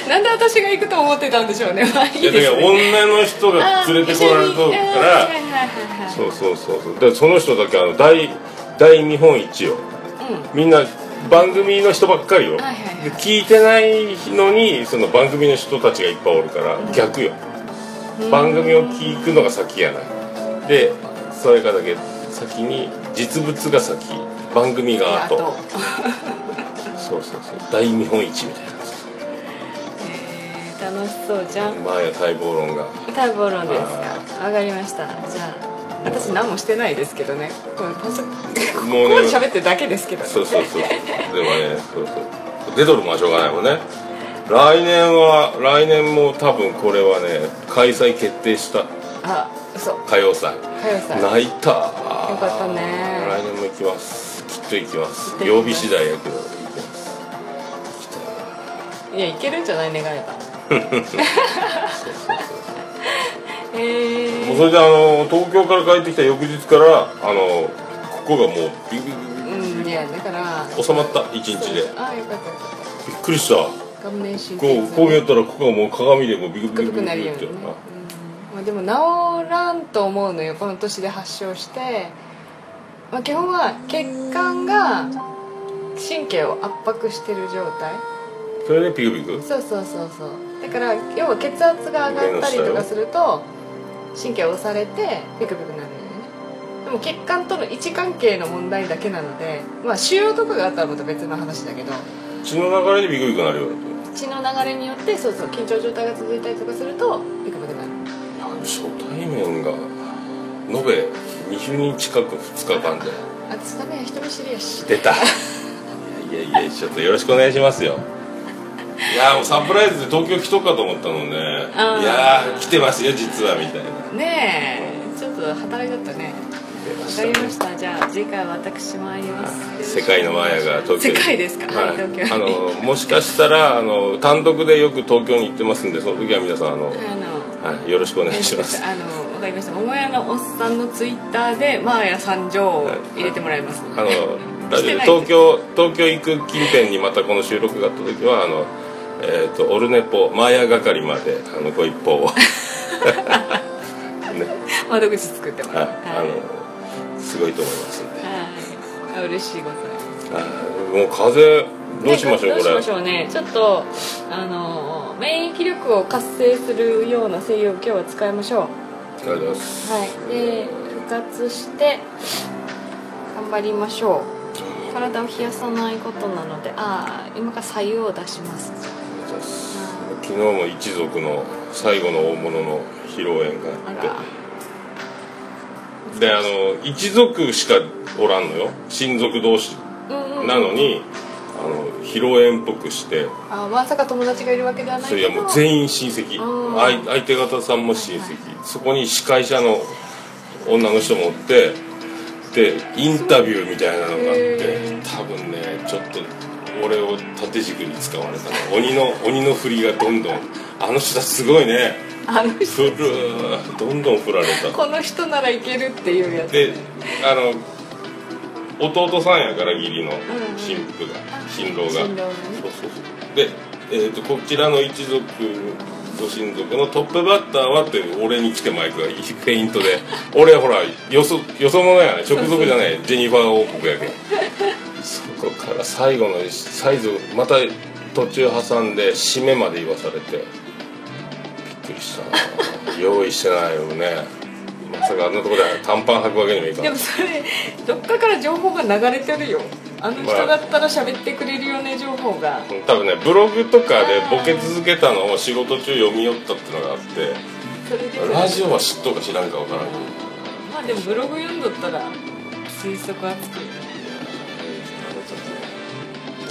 なんで私が行くと思ってたんでしょうね。まあいいやだからいですね女の人が連れてこられとるからそうそうそうそう。でその人だけあの大大見本市よみんな番組の人ばっかりよ、はいはいはい。で聞いてないのにその番組の人たちがいっぱいおるから、逆よ。番組を聞くのが先やない。でそれがだけ先に実物が先。番組が後。そうそうそう。大見本市みたいな。楽しそうじゃん。つマーヤ待望論が。待望論ですか。わかりました。じゃあ私何もしてないですけどね。これパソコンもうね。喋ってるだけですけど。ねそうそうそう。でもねそうそう。出とるもんはしょうがないもんね。来年は来年も多分これはね開催決定した。あ嘘。歌謡祭。泣いたよかったね。来年も行きます。きっと行きます。曜日次第やけど行きます。いやいけるんじゃない？願えば。え *laughs* ーもうそれであの東京から帰ってきた翌日からあのここがもうビクビクうんいやだから。収まった一日で。あよかったよかっびっくりした。顔面神う経こう見よったらここがもう鏡でもうビクビクビクビクくなるようってにね、うん。まあ、でも治らんと思うのよ。この年で発症して、まあ、基本は血管が神経を圧迫してる状態。それでピクピク？そうそうそうそう。だから要は血圧が上がったりとかすると神経を押されてピクピクなるのよね。でも血管との位置関係の問題だけなのでまあ腫瘍とかがあったらまた別の話だけど。血の流れでビクビクなるようになって血の流れによってそうそう緊張状態が続いたりとかするとピクピクなる。初対面が延べ20人近く2日間で。私ダメや人見知りやし。出た。いやいやいやちょっとよろしくお願いしますよいやもうサプライズで東京来とくかと思ったのねいやー来てますよ実はみたいな。ねえ。ちょっと働いだったね。わかりました。じゃあ次回は私参ります。世界のマーヤが東京世界ですか？はい。東京に。あのもしかしたらあの単独でよく東京に行ってますんでその時は皆さんあの、はい、よろしくお願いします。あのわかりました。桃屋のおっさんのツイッターでマーヤ参上を入れてもらいます。あの *laughs* 東京東京行く近辺にまたこの収録があった時はあのえっ、とオルネポマーヤ係まであのご一報を。*laughs* ね。窓口作ってます。はい。はい。あのすごいと思いますんで。はい。あ嬉しいございます。あもう風どうしましょうこれねどうしましょうね。ちょっとあの免疫力を活性するような精油を今日は使いましょう。ありがとうございます。はい。で復活して頑張りましょう。体を冷やさないことなのでああ今から左右を出します昨日も一族の最後の大物の披露宴があってであの一族しかおらんのよ。親族同士なのにあの披露宴っぽくして。あまさか友達がいるわけではないけど。いやもう全員親戚。うん。相相手方さんも親戚。そこに司会者の女の人もおってでインタビューみたいなのがあってへ多分ねちょっと俺を縦軸に使われたな鬼の鬼の振りがどんどんあの人たちすごいね。あの人振るどんどん振られた。この人ならいけるっていうやつ。であの弟さんやから義理の新婦が新郎が。新郎がね。そうそうそう。で、えー、とこちらの一族ご親族のトップバッターはって俺に来てマイクがフェイントで。俺ほらよそよそ者やね。直属じゃないジェニファー王国やけんそこから最後のサイズまた途中挟んで締めまで言わされてびっくりしたな。用意してないよね。まさかあんなとこで短パン履くわけにもいかない。でもそれどっかから情報が流れてるよ。あの人だったら喋ってくれるよね情報が。多分ねブログとかでボケ続けたのを仕事中読み寄ったってのがあってラジオは知っとうか知らんか分からんけど。まあでもブログ読んどったら推測はつくよ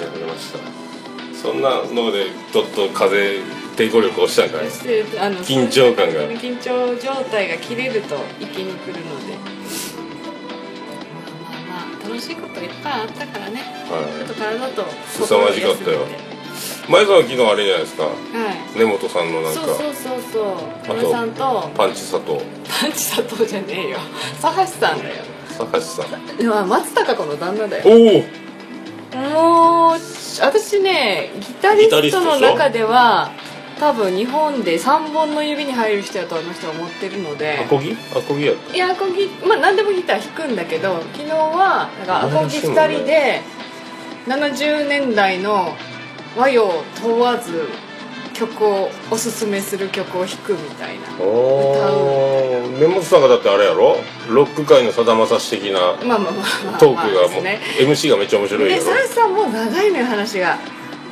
やりました。そんなのでちょっと風抵抗力落ちたんかい？緊張感が。緊張状態が切れると生きに来るので。まあまあまあ楽しいこといっぱいあったからね。ちょっとは体と凄まじかったよ。心を休めて。い前さんは昨日あれじゃないですか？はい。根本さんのなんか。そうそうそうそう。と野田さんと。パンチ佐藤パンチ佐藤じゃねえよ。佐橋さんだよ。高橋さん。松たか子の旦那だよ。おおもう私ねギタリストの中では多分日本で3本の指に入る人やとあの人は思ってるので。アコギ？アコギやった？いやアコギまあ何でもギター弾くんだけど昨日はなんかアコギ2人で70年代の和洋問わず曲をおすすめする曲を弾くみたいな。おお根本さんがだってあれやろ？ロック界のさだまさし的な。トークがもう MC がめっちゃ面白いやろ。でサラさんもう長いのよ話が。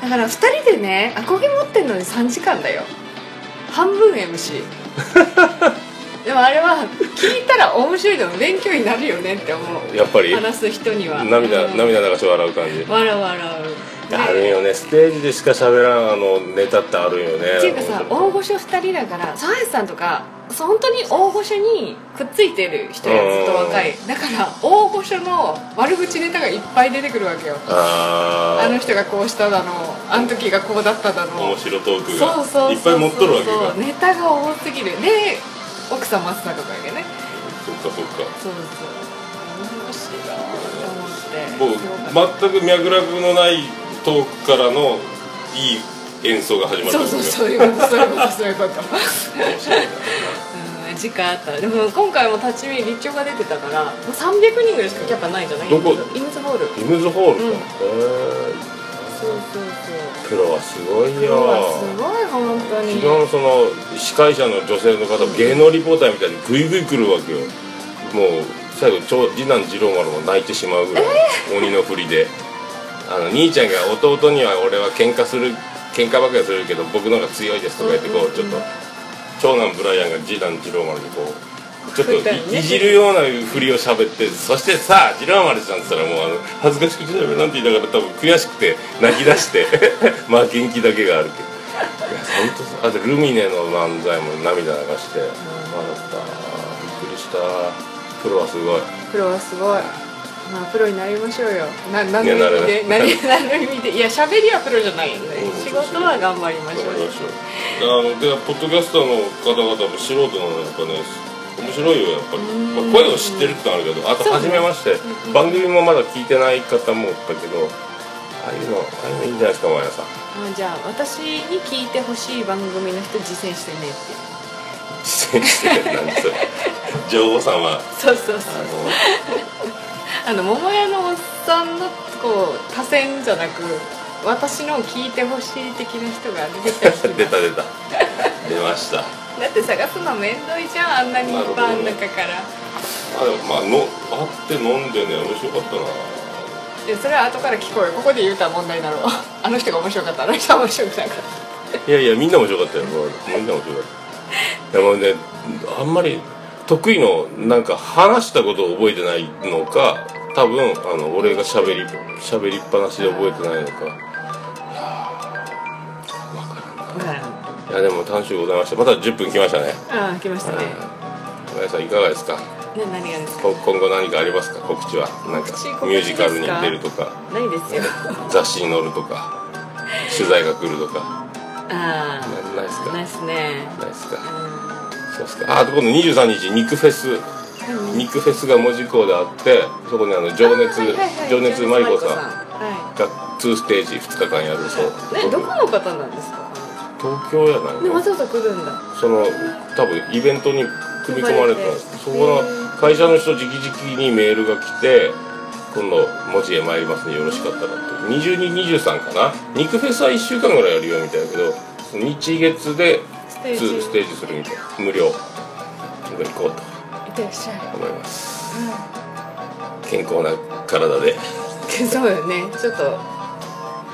だから2人でねアコギ持ってんのに3時間だよ。半分 MC *laughs* でもあれは聞いたら面白いでも勉強になるよねって思う。やっぱり。話す人には。涙うん。涙流して笑う感じ。笑う笑うあるんよねステージでしか喋らんあのネタってあるんよね。っていうかさ大御所2人だから沢橋さんとか本当に大御所にくっついてる人やずっと若い。だから大御所の悪口ネタがいっぱい出てくるわけよ。ああの人がこうしただのあの時がこうだっただの。面白トークそうそうそうがいっぱい持っとるわけそうかネタが多すぎる。で奥さん松坂子やけね。そっかそっか。そうそう。面白いなと思って。もう全く脈絡のないトークからのいい演奏が始まったそうそうそういうこと。そういうこと。そういうこと。時間あったら。でも今回も立ち見立教が出てたからもう300人ぐらいしかキャパないじゃない？どこ？イムズホール。イムズホールか、うん。へそうそうえプロはすごいそうようわすごい本当に。昨日その司会者の女性の方芸能リポーターみたいにグイグイ来るわけよ。もう最後長次男次郎丸も泣いてしまうぐらい、鬼のふりであの兄ちゃんが弟には俺は喧嘩する喧嘩ばっかりするけど僕の方が強いですとか言ってこうちょっと長男ブライアンが次男次郎丸にこうちょっといいじるようなふりを喋ってそしてさあ次郎丸さんって言ったらもうあの恥ずかしくて喋るなんて言いながら多分悔しくて泣き出して *laughs* まあ元気だけがあるけどいや本当さあとルミネの漫才も涙流して笑ったびっくりした。プロはすごい。プロはすごいまあプロになりましょうよ。な何の意味で？何何の意味で？いや喋りはプロじゃないよね。うん仕事は頑張りましょう。あのでポッドキャスターの方々も素人なのやっぱね面白いよやっぱり、まあ、声を知ってるってのはあるけどあとそう初めまして。番組もまだ聞いてない方もおったけどああいうのああいうのいいんじゃないですかマヤさん。あじゃあ私に聞いてほしい番組の人実践してねって。実践してなんですよ女王様。そうそうそう。ああの桃屋のおっさんのこう多選じゃなく私の聞いてほしい的な人が出てきた *laughs* 出た出た。出ました。だって探すの面倒いじゃんあんなにいっぱいあん中から。あでもまあの会って飲んでね面白かったな。でそれは後から聞こうよ。ここで言うたら問題だろうあの人が面白かったあの人が面白くなかった。いやいやみんな面白かったよ。みんな面白かった。でもねあんまり得意のなんか話したことを覚えてないのか多分あの俺が喋り喋りっぱなしで覚えてないのか。いやーわからんな。いやでも楽しゅうございました。また10分来ましたね。ああ来ましたね。皆さんいかがですか？ね何がですか？こ今後何かありますか？告知は？なんかミュージカルに出るとか？ないですよ。*laughs* 雑誌に載るとか？取材が来るとか？あなないですか？あないっすね。ないですか？うそうですか。ああと今度23日肉フェスん肉フェスが門司港であってそこにあの情熱はいはいはい。情熱マリコさん。はが2ステージ2日間やるそう。い。ねどこの方なんですか？東京やないの？ねわざわざ来るんだ。その多分イベントに組み込まれてそこの会社の人直々にメールが来て今度文字へ参りますねよろしかったらって。2223かな？肉フェスは1週間ぐらいやるよみたいだけど日月でステー2ジステージするみたい無料。僕行こうと。いってらっしゃい思います。健康な体で。*laughs* そうよね。ちょっと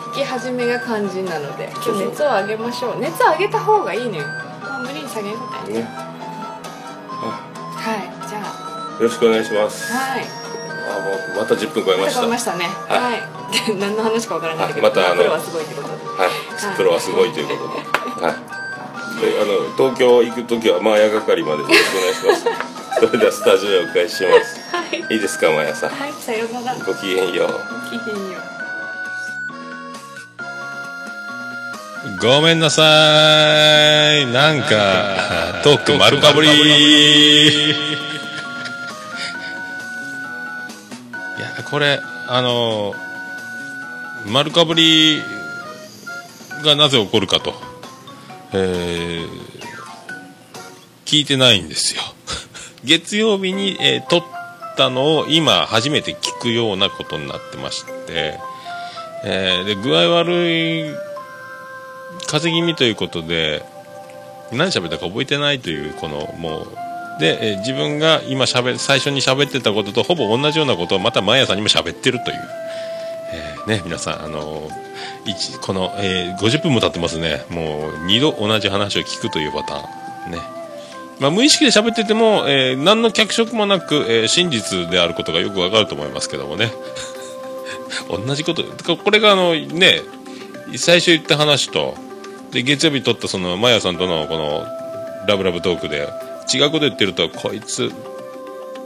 引き始めが肝心なので今日熱を上げましょう。熱を上げた方がいいのよ。もう無理に下げんことやね。ねはい。じゃあ。よろしくお願いします。はい。あもうまた10分超えました。超えましたね。はい。はい。*laughs* 何の話かわからないけど。はいまたあのプロはすごいってことで。はい、プロはすごいということで、はい。で、あの東京行く時はマーヤ係までよろしくお願いします。それではスタジオへお返しします。はいいいですか、マーヤさん？はいさようならごきげんよう。ごきげんようごめんなさい。なんか、トーク丸かぶり。これあの丸かぶりがなぜ起こるかと、えー聞いてないんですよ月曜日に、えー撮ったのを今初めて聞くようなことになってまして、えーで具合悪い風邪気味ということで何喋ったか覚えてないというこのもうで、えー自分が今しゃべ最初に喋ってたこととほぼ同じようなことをまた毎朝にも喋ってるという、えーね皆さんあのーこの、えー50分も経ってますね。もう2度同じ話を聞くというパターン。ね。まあ、無意識で喋ってても、えー何の脚色もなく、えー真実であることがよくわかると思いますけどもね。*laughs* 同じこと。これがあのね最初言った話とで月曜日撮ったそのマヤさんとのこのラブラブトークで違うこと言ってるとこいつ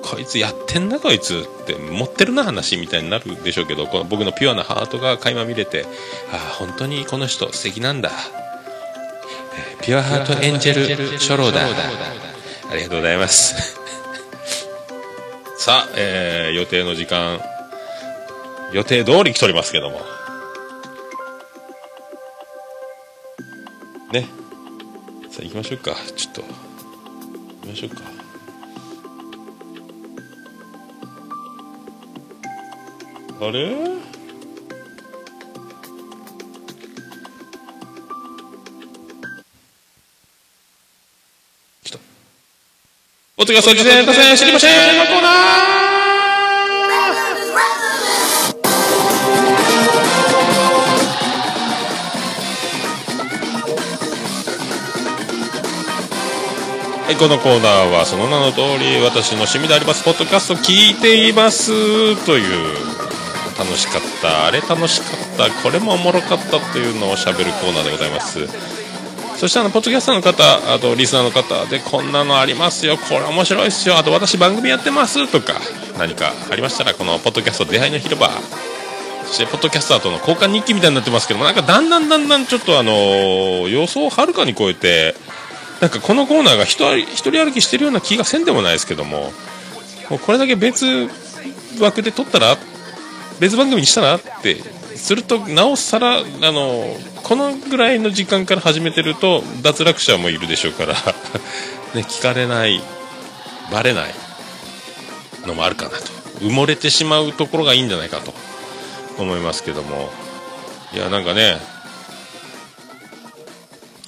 こいつやってんなこいつって持ってるな話みたいになるでしょうけどこの僕のピュアなハートが垣間見れてああ本当にこの人素敵なんだ。ピュアハートエンジェル初老だ。ありがとうございます。*laughs* さあ、えー予定の時間予定通り来ておりますけども。ね。さあ行きましょうか。ちょっと。行きましょうか。あれ？お手がそっちで出せ知りませんのコーナはい、このコーナーはその名の通り私の趣味でありますポッドキャスト聞いていますという楽しかったあれ楽しかったこれもおもろかったというのをしゃべるコーナーでございます。そしてあのポッドキャスターの方あとリスナーの方でこんなのありますよ。これ面白いっすよ。あと私番組やってますとか何かありましたらこのポッドキャスト出会いの広場。そしてポッドキャスターとの交換日記みたいになってますけどもなんかだんだんだんだんちょっとあの予想をはるかに超えてなんかこのコーナーが一人歩きしてるような気がせんでもないですけどももうこれだけ別枠で撮ったら別番組にしたらってするとなおさらあのこのぐらいの時間から始めてると脱落者もいるでしょうから、*laughs* ね、聞かれないバレないのもあるかなと埋もれてしまうところがいいんじゃないかと思いますけどもいやなんかね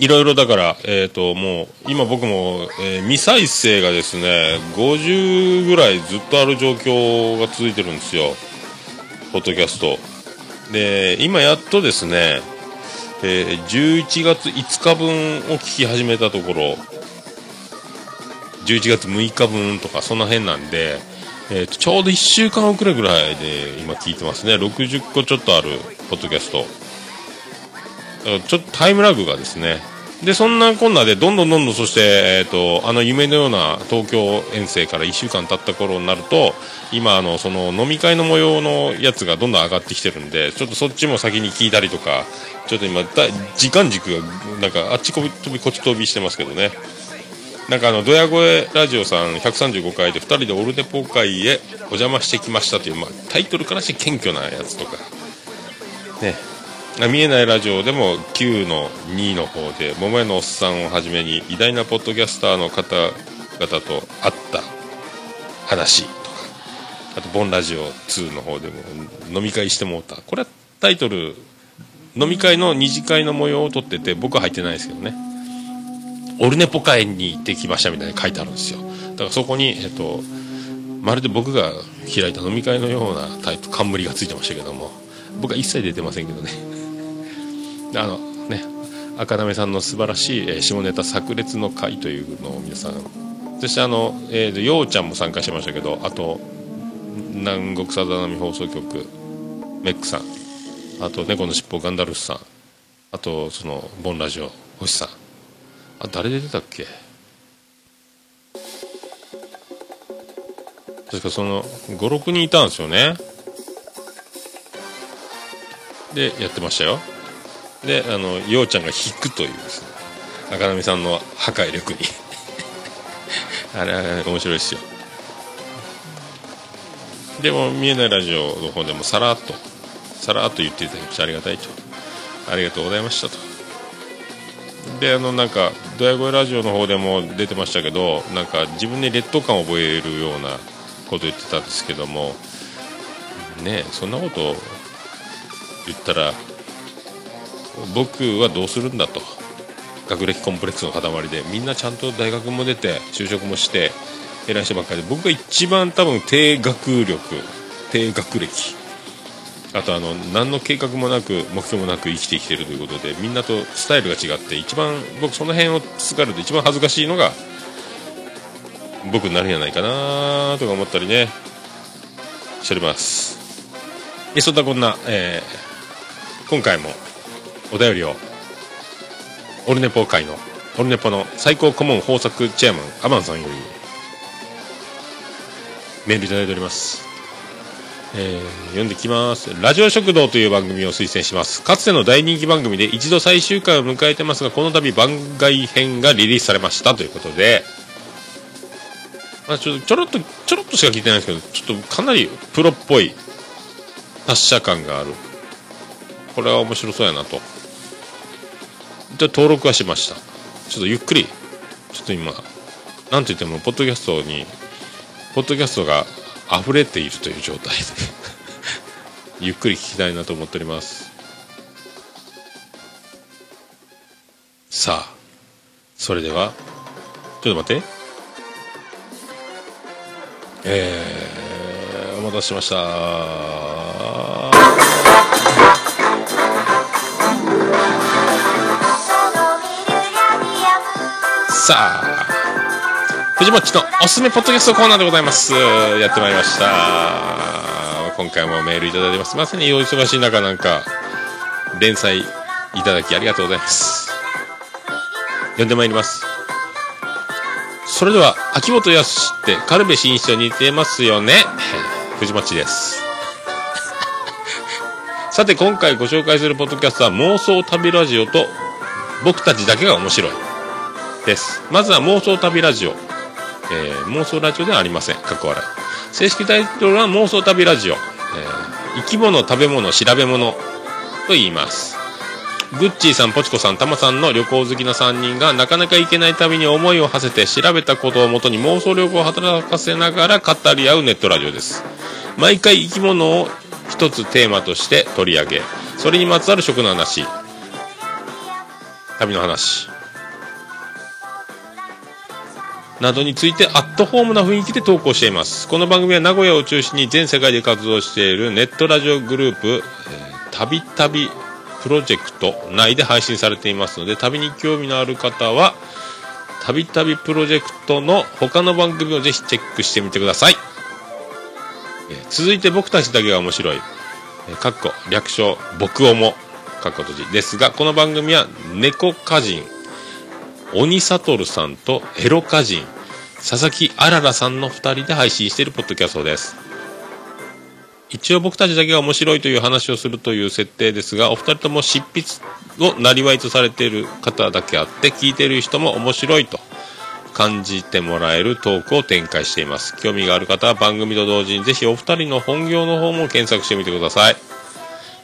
いろいろだから、えっ、と、もう、今僕も、えー未再生がですね、50ぐらいずっとある状況が続いてるんですよ。ポッドキャスト。で、今やっとですね、えー11月5日分を聞き始めたところ、11月6日分とか、その辺なんで、えーとちょうど1週間遅れぐらいで今聞いてますね。60個ちょっとあるポッドキャスト。ちょっとタイムラグがですね。で、そんなこんなで、どんどんどんどん、そして、えっ、と、あの夢のような東京遠征から1週間経った頃になると、今、あの、その飲み会の模様のやつがどんどん上がってきてるんで、ちょっとそっちも先に聞いたりとか、ちょっと今、だ時間軸が、なんか、あっちこび飛びこっち飛びしてますけどね。なんかあの、ドヤ声ラジオさん135回で2人でオルネポ会へお邪魔してきましたという、まあ、タイトルからして謙虚なやつとか、ね、見えないラジオでも9の2の方で桃屋のおっさんをはじめに偉大なポッドキャスターの方々と会った話とかあとボンラジオ2の方でも飲み会してもうた。これはタイトル飲み会の二次会の模様を撮ってて僕は入ってないですけどね。オルネポ会に行ってきましたみたいに書いてあるんですよ。だからそこにえっとまるで僕が開いた飲み会のようなタイプ冠がついてましたけども。僕は一切出てませんけどね。あのね赤なめさんの素晴らしい、え下ネタ炸裂の会というのを皆さんそしてあの、えー、ようちゃんも参加しましたけどあと南国さだ波放送局メックさんあと猫のしっぽガンダルフさんあとそのボンラジオ星さんあ誰出てたっけ？確かその56人いたんですよね。でやってましたよ。であのようちゃんが引くというですね赤波さんの破壊力に。*laughs* あれ面白いですよ。でも見えないラジオの方でもさらっとさらっと言っていただきましてありがたいと。ありがとうございましたと。であのなんかドヤ声ラジオの方でも出てましたけどなんか自分で劣等感を覚えるようなこと言ってたんですけどもねそんなこと言ったら僕はどうするんだと。学歴コンプレックスの塊で。みんなちゃんと大学も出て就職もして偉い人ばっかりで。僕が一番多分低学力低学歴。あとあの何の計画もなく目標もなく生きてきてるということでみんなとスタイルが違って一番僕その辺をつかると一番恥ずかしいのが僕になるんじゃないかなとか思ったりね。しております。でそんなこんな、えー今回もお便りをオルネポ会のオルネポの最高顧問豊作チェアマンアマンさんよりメールいただいております。えー読んできます。ラジオ食堂という番組を推薦します。かつての大人気番組で一度最終回を迎えてますがこの度番外編がリリースされましたということで。まあ、ちょちょろっとちょろっとしか聞いてないんですけどちょっとかなりプロっぽい達者感がある。これは面白そうやなと。で登録はしました。ちょっとゆっくり。ちょっと今なんといってもポッドキャストにポッドキャストが溢れているという状態で。*laughs* ゆっくり聞きたいなと思っております。さあそれではちょっと待って。えー、お待たせしました。さあ藤もっちのおすすめポッドキャストコーナーでございます。やってまいりました。今回もメールいただいてます。まさにお忙しい中なんか連載いただきありがとうございます。読んでまいります。それでは秋元康って軽部真一と似てますよね。藤町です。*laughs* さて今回ご紹介するポッドキャストは妄想旅ラジオと僕たちだけが面白い。です。まずは妄想旅ラジオ、えー妄想ラジオではありません。かっこ笑い。正式タイトルは妄想旅ラジオ、えー生き物食べ物調べ物と言います。グッチーさん、ポチコさん、タマさんの旅行好きな3人がなかなか行けない旅に思いを馳せて調べたことをもとに妄想力を働かせながら語り合うネットラジオです。毎回生き物を一つテーマとして取り上げ、それにまつわる食の話、旅の話、などについてアットホームな雰囲気で投稿しています。この番組は名古屋を中心に全世界で活動しているネットラジオグループ、たびたびプロジェクト内で配信されていますので、旅に興味のある方は、たびたびプロジェクトの他の番組をぜひチェックしてみてください。続いて僕たちだけが面白い、えーかっこ略称、僕おも、かっこ閉じですが、この番組は猫歌人、鬼悟さんとエロ歌人、佐々木あららさんの二人で配信しているポッドキャストです。一応僕たちだけが面白いという話をするという設定ですが、お二人とも執筆をなりわいとされている方だけあって、聞いている人も面白いと感じてもらえるトークを展開しています。興味がある方は番組と同時にぜひお二人の本業の方も検索してみてください。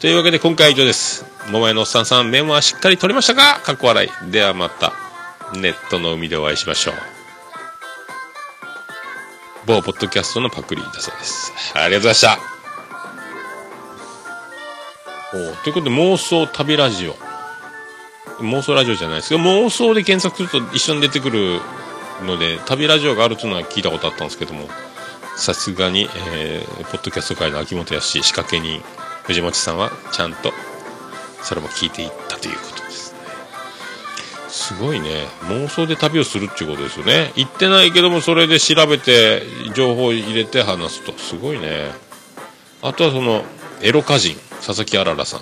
というわけで今回は以上です。桃屋のおっさんさん、メモはしっかり取れましたか？かっこ笑い。ではまた、ネットの海でお会いしましょう。某ポッドキャストのパクリだそうです。ありがとうございました。おということで妄想旅ラジオ。妄想ラジオじゃないですけど、妄想で検索すると一緒に出てくるので、旅ラジオがあるというのは聞いたことあったんですけども、さすがに、えー、ポッドキャスト界の秋元康仕掛け人、藤本さんはちゃんと、それも聞いていったということ。すごいね。妄想で旅をするっていうことですよね。行ってないけども、それで調べて、情報を入れて話すと。すごいね。あとはその、エロ歌人、佐々木あららさん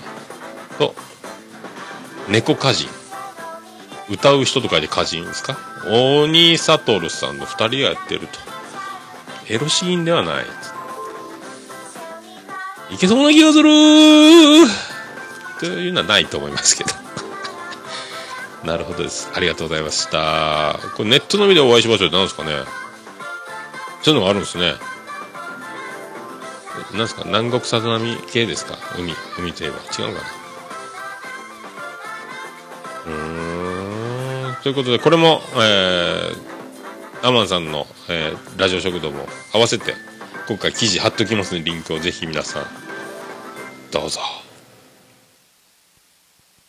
と、猫歌人。歌う人と書いて歌人ですか？鬼悟さんの二人がやってると。エロシーンではない。いけそうな気がするというのはないと思いますけど。なるほどです。ありがとうございました。これネットのみでお会いしましょう。って何ですかね。そういうのがあるんですね。なんですか？南国さざ波系ですか？海海といえば。違うかな？うーん。ということでこれもえー、アマンさんの、えーラジオ食堂も合わせて今回記事貼っときますのでリンクを。ぜひ皆さんどうぞ。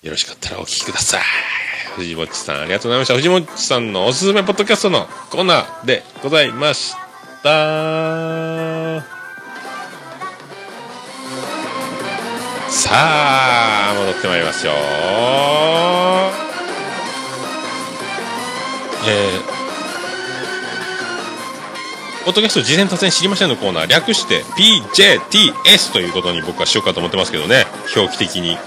よろしかったらお聞きください。藤もっちさんありがとうございました。藤もっちさんのおすすめポッドキャストのコーナーでございました。さあ戻ってまいりますよ。えーポッドキャスト事前突然知りませんのコーナー略して PJTS ということに僕はしようかと思ってますけどね。表記的に。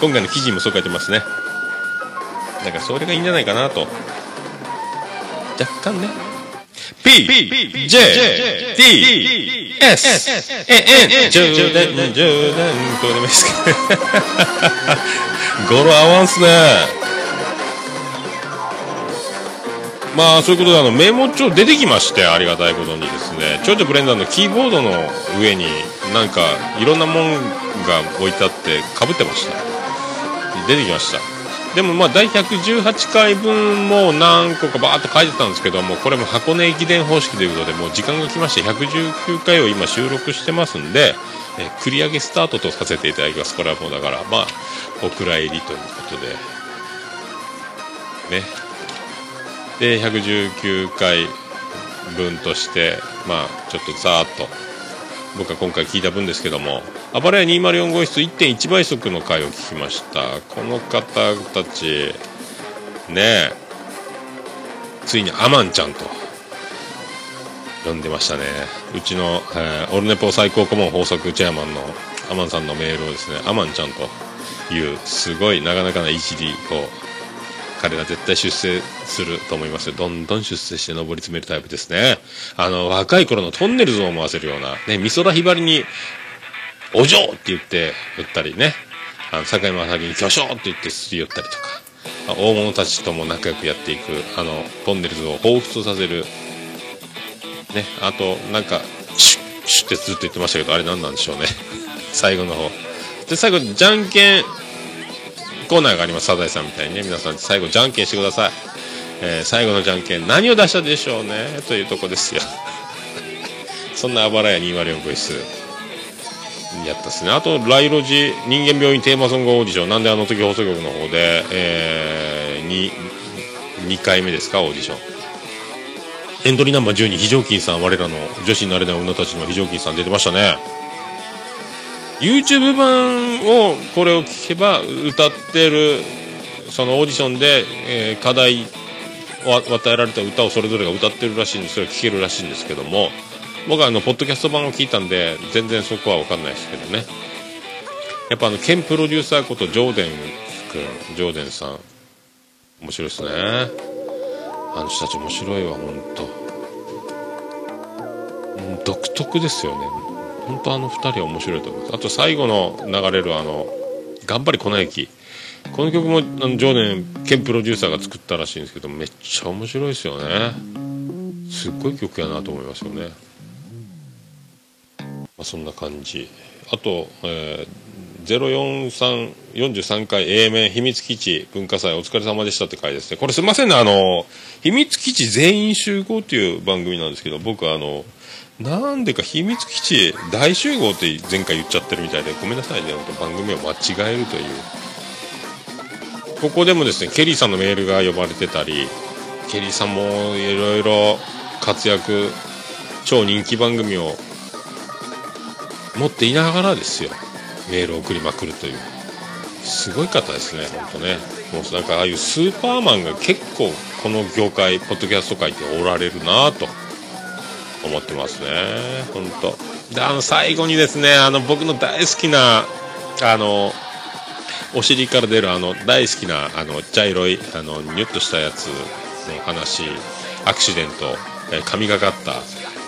今回の記事にもそう書いてますね。だからそれがいいんじゃないかなと。若干ね。P J T S N 10年10年どうでもいいですか語呂合わんすねまあそういうことであのメモ帳出てきましてありがたいことにですねちょいちょブレンダーのキーボードの上になんかいろんなもんが置いてあってかぶってました出てきましたでもまあ第118回分も何個かバーっと書いてたんですけどもこれも箱根駅伝方式ということでもう時間が来まして119回を今収録してますんで、え繰り上げスタートとさせていただきますこれはもうだからまあお蔵入りということで。ね。で119回分としてまあちょっとざーっと僕は今回聞いた分ですけどもあばらや204号室1.1倍速の回を聞きました。この方たちねえついにアマンちゃんと呼んでましたね。うちの、えーオルネポ最高顧問法則チェアマンのアマンさんのメールをですねアマンちゃんというすごいなかなかないじりを彼ら絶対出世すると思います。よどんどん出世して上り詰めるタイプですね。あの若い頃のトンネルズを思わせるようなね美空ひばりに「お嬢!」って言って打ったりね。あの坂井正明に「巨匠!」って言ってすり寄ったりとか。大物たちとも仲良くやっていくあのトンネルズを彷彿とさせる。ねあとなんかシュッシュッってずっと言ってましたけどあれ何なんでしょうね。*laughs* 最後の方。で最後じゃんけんコーナーがありますサザエさんみたいにね。皆さん最後じゃんけんしてください、えー最後のじゃんけん何を出したでしょうね？というとこですよ。*laughs* そんなあばらや204号室やったっすね。あとライロジ人間病院テーマソングオーディション。なんであの時放送局の方で、えー、2, 2回目ですかオーディション。エントリーナンバー12非常勤さん我らの女子になれない女たちの非常勤さん出てましたね。YouTube 版をこれを聞けば歌ってるそのオーディションで、えー課題を与えられた歌をそれぞれが歌ってるらしいんです。それを聴けるらしいんですけども。僕はあのポッドキャスト版を聞いたんで全然そこは分かんないですけどね。やっぱあのケンプロデューサーことジョーデン君ジョーデンさん面白いですね。あの人たち面白いわ本当独特ですよね。本当あの2人は面白いと思いますあと最後の流れるあの「頑張り粉雪」この曲もあの常年ケンプロデューサーが作ったらしいんですけどめっちゃ面白いですよね。すっごい曲やなと思いますよね。まあそんな感じ。あと、えー、04343回 A 面秘密基地文化祭お疲れ様でしたって回ですね。これすいませんね。あの秘密基地全員集合っていう番組なんですけど僕あのなんでか秘密基地大集合って前回言っちゃってるみたいでごめんなさいね。番組を間違えるという。ここでもですねケリーさんのメールが呼ばれてたりケリーさんもいろいろ活躍超人気番組を持っていながらですよ。メールを送りまくるという。すごい方ですね本当ね。もうなんかああいうスーパーマンが結構この業界ポッドキャスト界っておられるなと。思ってますね本当。であの最後にですねあの僕の大好きなあのお尻から出るあの大好きなあの茶色いあのニュッとしたやつの話アクシデント、神がかった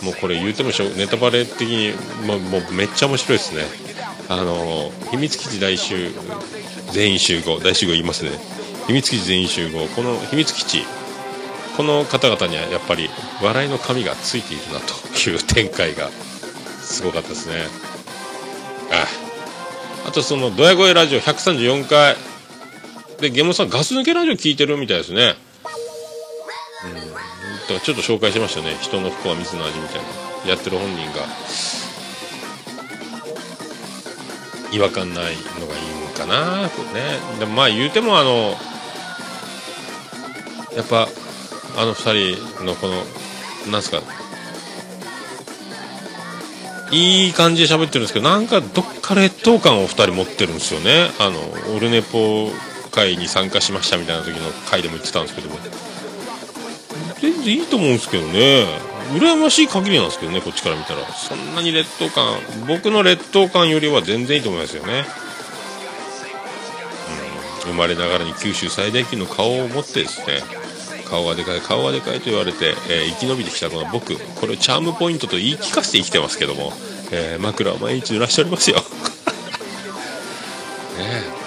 もうこれ言うてもしょネタバレ的にもうもうめっちゃ面白いですね。あの秘密基地大集全員集合。大集合言いますね。秘密基地全員集合。この秘密基地この方々にはやっぱり笑いの神がついているなという展開がすごかったですね。ああとそのドヤ声ラジオ134回でゲモさんガス抜けラジオ聞いてるみたいですね。うん。だかちょっと紹介しましたね。人の不幸は水の味みたいな。やってる本人が。違和感ないのがいいんかな。とね。でもまあ言うてもあのやっぱあの2人のこのなんすか。いい感じで喋ってるんですけどなんかどっか劣等感を2人持ってるんですよね。あのオルネポ会に参加しましたみたいな時の回でも言ってたんですけども。全然いいと思うんですけどね。羨ましい限りなんですけどねこっちから見たら。そんなに劣等感。僕の劣等感よりは全然いいと思いますよね、うん、生まれながらに九州最大級の顔を持ってですね。顔がでかい顔がでかいと言われて、えー生き延びてきたこの僕。これをチャームポイントと言い聞かせて生きてますけども、えー枕を毎日濡らしておりますよ。*laughs* ねえ。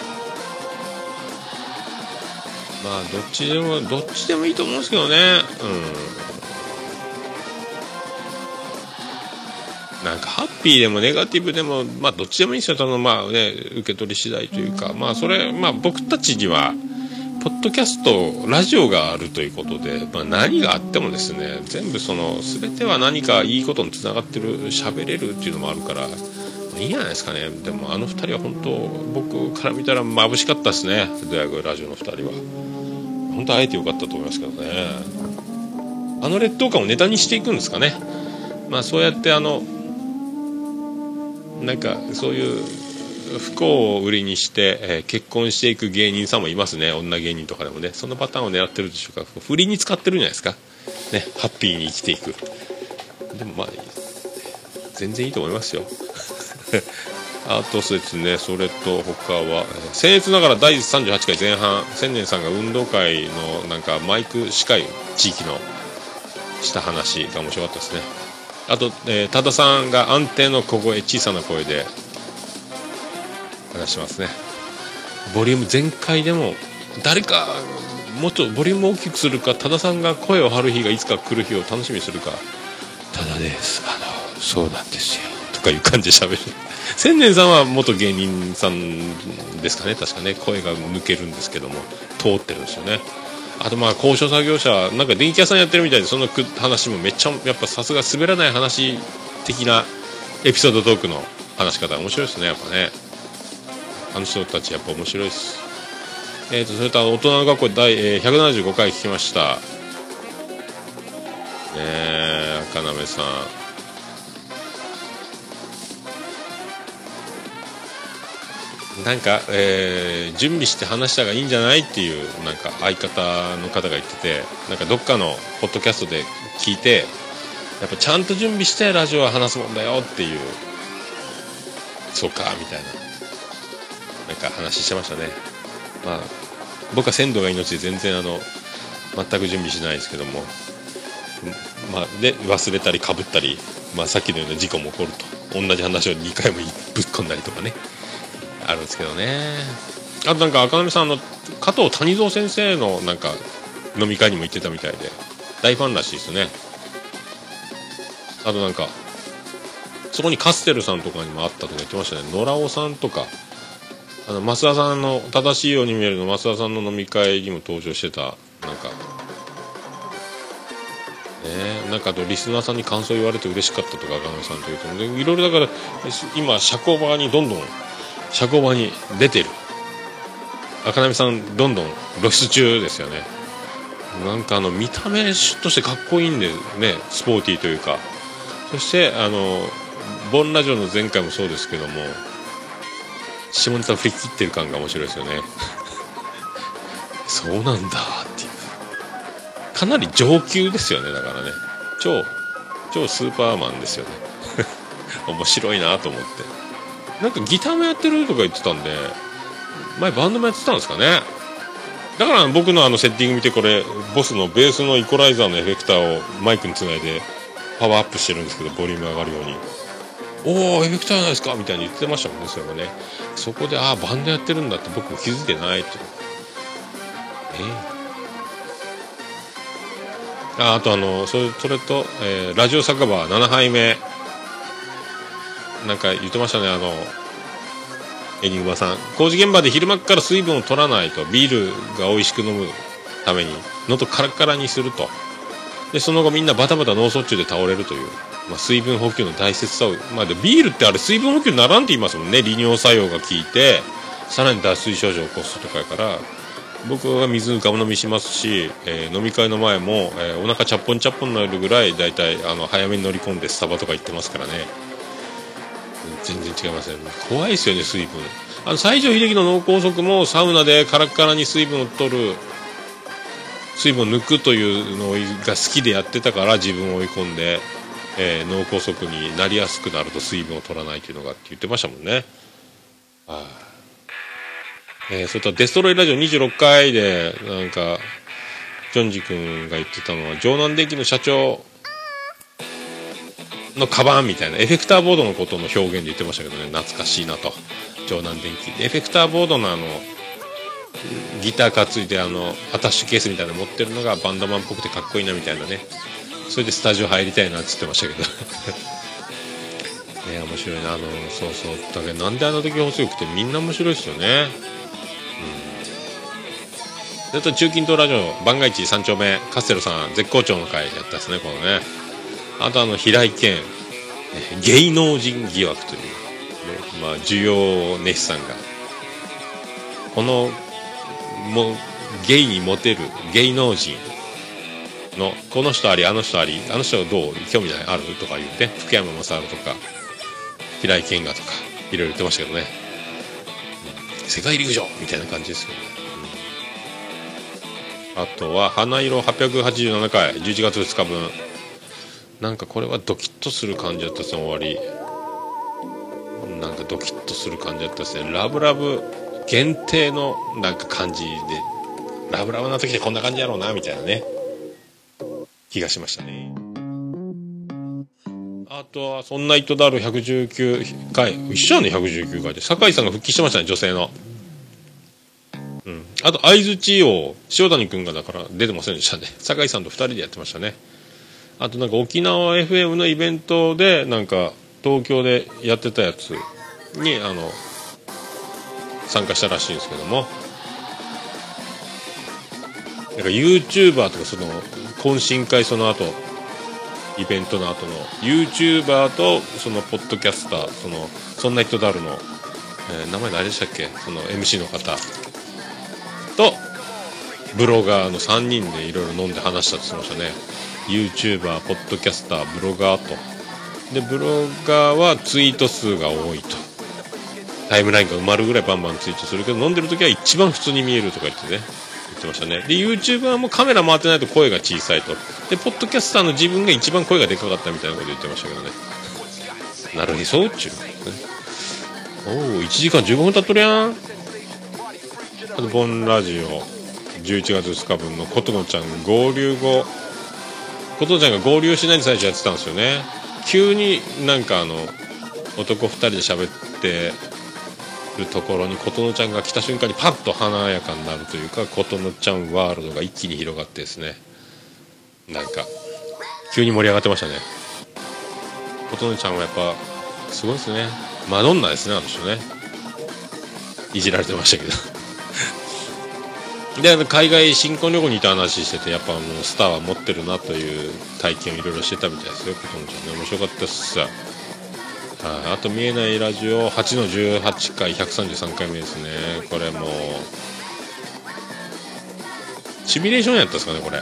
あどっちでもどっちでもいいと思うんですけどね。うん。なんかハッピーでもネガティブでもまあどっちでもいいですよ。そのまあね受け取り次第というか。まあそれまあ僕たちにはポッドキャストラジオがあるということで、まあ、何があってもですね全部その全ては何かいいことにつながってる喋れるっていうのもあるからいいんじゃないですかね。でもあの2人は本当僕から見たら眩しかったですね。ドヤ声ラジオの2人は本当会えてよかったと思いますけどね。あの劣等感をネタにしていくんですかね。まあそうやってあのなんかそういう不幸を売りにして、えー結婚していく芸人さんもいますね。女芸人とかでもね。そのパターンを狙ってるでしょうか。不倫に使ってるんじゃないですか。ね。ハッピーに生きていく。でもまあ全然いいと思いますよ。あとですねそれと他はえー僭越ながら第38回前半千年さんが運動会のなんかマイク司会地域のした話が面白かったですね。あと、えー多田さんが安定の小声小さな声で話しますね。ボリューム全開でも誰かもうちょっとボリュームを大きくするか多田さんが声を張る日がいつか来る日を楽しみにするかただです。あのそうなんですよ。とかいう感じで喋る。千年さんは元芸人さんですかね確かね。声が抜けるんですけども通ってるんですよね。あとまあ高所作業車なんか電気屋さんやってるみたいでその話もめっちゃやっぱさすが滑らない話的なエピソードトークの話し方面白いですねやっぱね。あの人たちやっぱ面白いです。えー、とそれと大人の学校第、えー175回聞きました。ねえ赤なめさん。なんか、えー準備して話した方がいいんじゃないっていうなんか相方の方が言っててなんかどっかのポッドキャストで聞いてやっぱちゃんと準備してラジオは話すもんだよっていうそうかみたいななんか話してましたね。まあ僕は鮮度が命で全然あの全く準備しないですけどもまあで忘れたりかぶったり、まあ、さっきのような事故も起こると同じ話を2回もぶっ込んだりとかね。あるんですけどね。あとなんか赤波さんの加藤谷蔵先生のなんか飲み会にも行ってたみたいで大ファンらしいですね。あとなんかそこにカステルさんとかにもあったとか言ってましたね。野良尾さんとか。あの増田さんの正しいように見えるの増田さんの飲み会にも登場してたなんか。ねなんかあとリスナーさんに感想言われて嬉しかったとか赤波さんというと。いろいろだから今社交場にどんどん社交場に出てる。赤波さんどんどん露出中ですよね。なんかあの見た目としてかっこいいんでねスポーティーというか。そしてあのボンラジオの前回もそうですけども下ネタ振り切ってる感が面白いですよね。*laughs* そうなんだっていう。かなり上級ですよねだからね。超超スーパーマンですよね。*laughs* 面白いなと思って。なんかギターもやってるとか言ってたんで前バンドもやってたんですかね。だから僕のあのセッティング見てこれボスのベースのイコライザーのエフェクターをマイクにつないでパワーアップしてるんですけどボリューム上がるように。おおエフェクターじゃないですかみたいに言ってましたもんねそれもね。そこでああバンドやってるんだって僕も気づいてないって。えああとあのそれそれと、えーラジオ酒場7杯目。なんか言ってましたねあのエニグマさん。工事現場で昼間から水分を取らないとビールが美味しく飲むために喉カラカラにすると。でその後みんなバタバタ脳卒中で倒れるという、まあ、水分補給の大切さを、まあ、でビールってあれ水分補給にならんって言いますもんね。利尿作用が効いてさらに脱水症状を起こすとかやから。僕は水ガブ飲みしますし、えー飲み会の前も、えーお腹チャッポンチャッポンになるぐらいだいたいあの早めに乗り込んでスタバとか行ってますからね。全然違いますね。怖いですよね水分。あの西城秀樹の脳梗塞もサウナでカラッカラに水分を取る水分を抜くというのが好きでやってたから自分を追い込んで、えー脳梗塞になりやすくなると水分を取らないというのがって言ってましたもんね。はい。えーそれとデストロイラジオ26回でなんかジョンジ君が言ってたのは城南電機の社長のカバンみたいなエフェクターボードのことの表現で言ってましたけどね懐かしいなと。城南電機エフェクターボードのあのギター担いであのアタッシュケースみたいなの持ってるのがバンドマンっぽくてかっこいいなみたいなね。それでスタジオ入りたいなって言ってましたけど。*laughs* ね面白いな。あのそうそう。だけどなんであの時放送局ってみんな面白いですよね。それと中近東ラジオ万が一三丁目カステルさん絶好調の回やったですねこのね。あとあの平井堅。芸能人疑惑という、ねまあ、需要熱さんが。このもゲイにモテる芸能人のこの人ありあの人ありあの人どう興味ないある？とか言って福山雅治とか平井堅がとかいろいろ言ってましたけどね、世界陸上！みたいな感じですけどね、うん。あとは花色887回11月2日分。なんかこれはドキッとする感じだったですね終わり。なんかドキッとする感じだったですね。ラブラブ限定のなんか感じで。ラブラブな時ってこんな感じやろうなみたいなね。気がしましたね。あとは「そんな糸だる」119回一緒やね119回で。酒井さんが復帰してましたね女性の。うん。あと相づちを塩谷君がだから出てませんでしたね。酒井さんと2人でやってましたね。あとなんか沖縄 FM のイベントでなんか東京でやってたやつにあの参加したらしいんですけども。なんか YouTuber とかその懇親会その後イベントの後の YouTuber とそのポッドキャスターそのそんな人だるの、えー名前誰でしたっけ？その MC の方。とブロガーの3人でいろいろ飲んで話したって言ってましたね。YouTuber ポッドキャスターブロガーと。でブロガーはツイート数が多いと。タイムラインが埋まるぐらいバンバンツイートするけど飲んでる時は一番普通に見えるとか言ってね。言ってましたね。で YouTuber もカメラ回ってないと声が小さいと。でポッドキャスターの自分が一番声がでかかったみたいなこと言ってましたけどね。なるへそっちゅう。ねおお1時間15分経っとるやん。あとボンラジオ。11月2日分の琴乃ちゃん合流後。琴ちゃんが合流しないで最初やってたんですよね。急になんかあの男2人で喋ってるところに琴乃ちゃんが来た瞬間にパッと華やかになるというか琴乃ちゃんワールドが一気に広がってですね。なんか急に盛り上がってましたね。琴乃ちゃんはやっぱすごいですね。マドンナですねあの人ね。いじられてましたけど。で海外新婚旅行にいた話しててやっぱもうスターは持ってるなという体験をいろいろしてたみたいですよ琴乃ちゃんね。面白かったっす。はい。あと見えないラジオ8の18回133回目ですね。これもうシミュレーションやったんですかねこれ。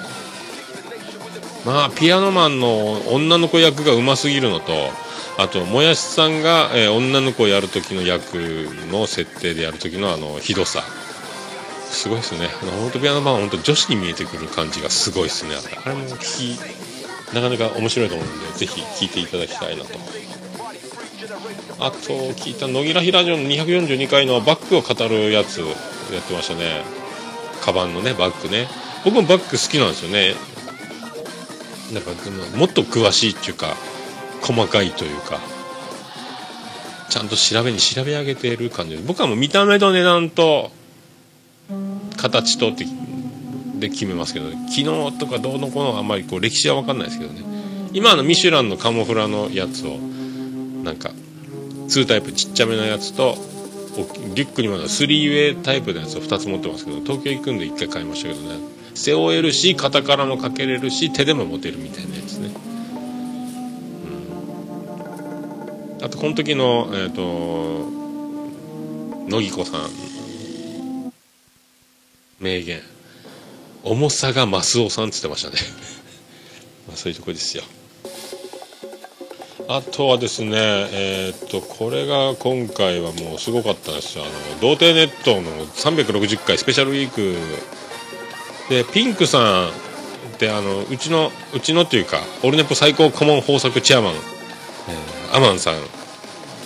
まあピアノマンの女の子役がうますぎるのとあともやしさんが、えー女の子をやる時の役の設定でやる時のあのひどさ。すごいですね。本当ピアノマンは本当女子に見えてくる感じがすごいですね。あれも聞きなかなか面白いと思うんでぜひ聞いていただきたいなと。あと聞いた野木らひラジオの242回のバッグを語るやつやってましたね。カバンのねバッグね。僕もバッグ好きなんですよね。なんかももっと詳しいっていうか細かいというか。ちゃんと調べに調べ上げている感じ。で僕はもう見た目と値段と形とってで決めますけど、昨日とかどうのこうのあんまりこう歴史は分かんないですけどね。今のミシュランのカモフラのやつをなんか2タイプちっちゃめのやつとリュックにもある3ウェイタイプのやつを2つ持ってますけど東京行くんで1回買いましたけどね。背負えるし肩からもかけれるし手でも持てるみたいなやつね、うん、あとこの時のえっ、と乃木子さん。名言。重さがマスオさんって言ってましたね。*laughs* まあそういうとこですよ。あとはですねえーっとこれが今回はもうすごかったですよ。あの童貞ネットの360回スペシャルウィーク。でピンクさんってあのうちのうちのっていうかオルネポ最高顧問豊作チェアマン、えーアマンさん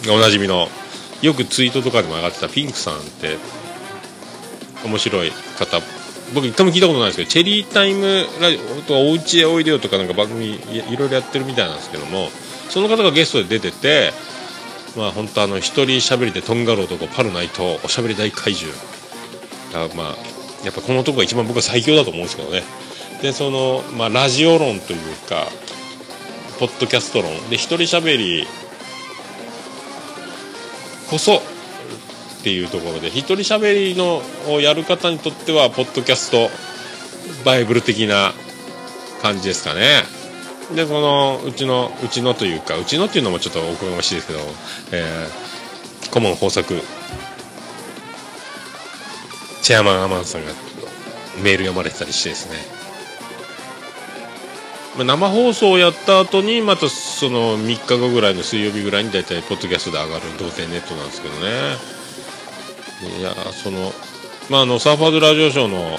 がおなじみのよくツイートとかでも上がってたピンクさんって面白い方。僕一回も聞いたことないですけどチェリータイムラジオとかおうちへおいでよとかなんか番組いろいろやってるみたいなんですけどもその方がゲストで出ててまあ本当あの一人喋りでとんがる男パルナイトおしゃべり大怪獣。あまあやっぱこの男が一番僕は最強だと思うんですけどね。でその、まあ、ラジオ論というかポッドキャスト論。で一人喋りこそっていうところで一人喋りのをやる方にとってはポッドキャストバイブル的な感じですかね。でこのうちのうちのというかうちのっていうのもちょっとおこがましいですけど、えー、顧問豊作チェアマンアマンさんがメール読まれてたりしてですね。生放送をやった後にまたその3日後ぐらいの水曜日ぐらいに大体ポッドキャストで上がる童貞ネットなんですけどね。いやそのまああのサーファーズラジオショーの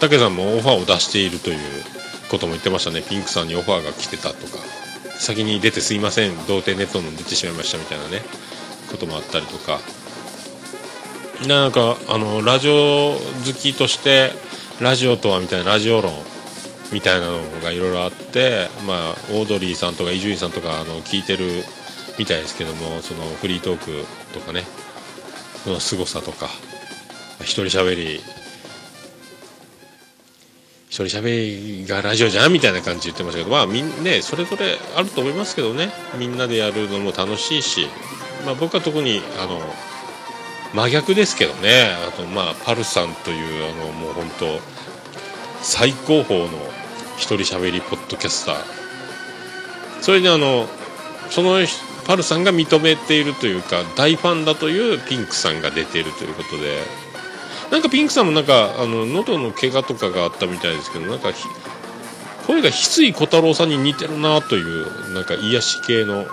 武さんもオファーを出しているということも言ってましたね。ピンクさんにオファーが来てたとか。先に出てすいません。童貞ネットの出てしまいましたみたいなね。こともあったりとか。なんかあのラジオ好きとしてラジオとはみたいなラジオ論みたいなのがいろいろあってまあオードリーさんとか伊集院さんとかあの聞いてるみたいですけどもそのフリートークとかね。の凄さとか一人喋り一人喋りがラジオじゃんみたいな感じで言ってましたけどまあみんねそれぞれあると思いますけどね。みんなでやるのも楽しいし、まあ、僕は特にあの真逆ですけどね。あとまあパルさんというあのもう本当最高峰の一人喋りポッドキャスター。それであのそのパルさんが認めているというか大ファンだというピンクさんが出ているということで。なんかピンクさんもなんかあの喉の怪我とかがあったみたいですけどなんか声が翡翠小太郎さんに似てるなというなんか癒し系の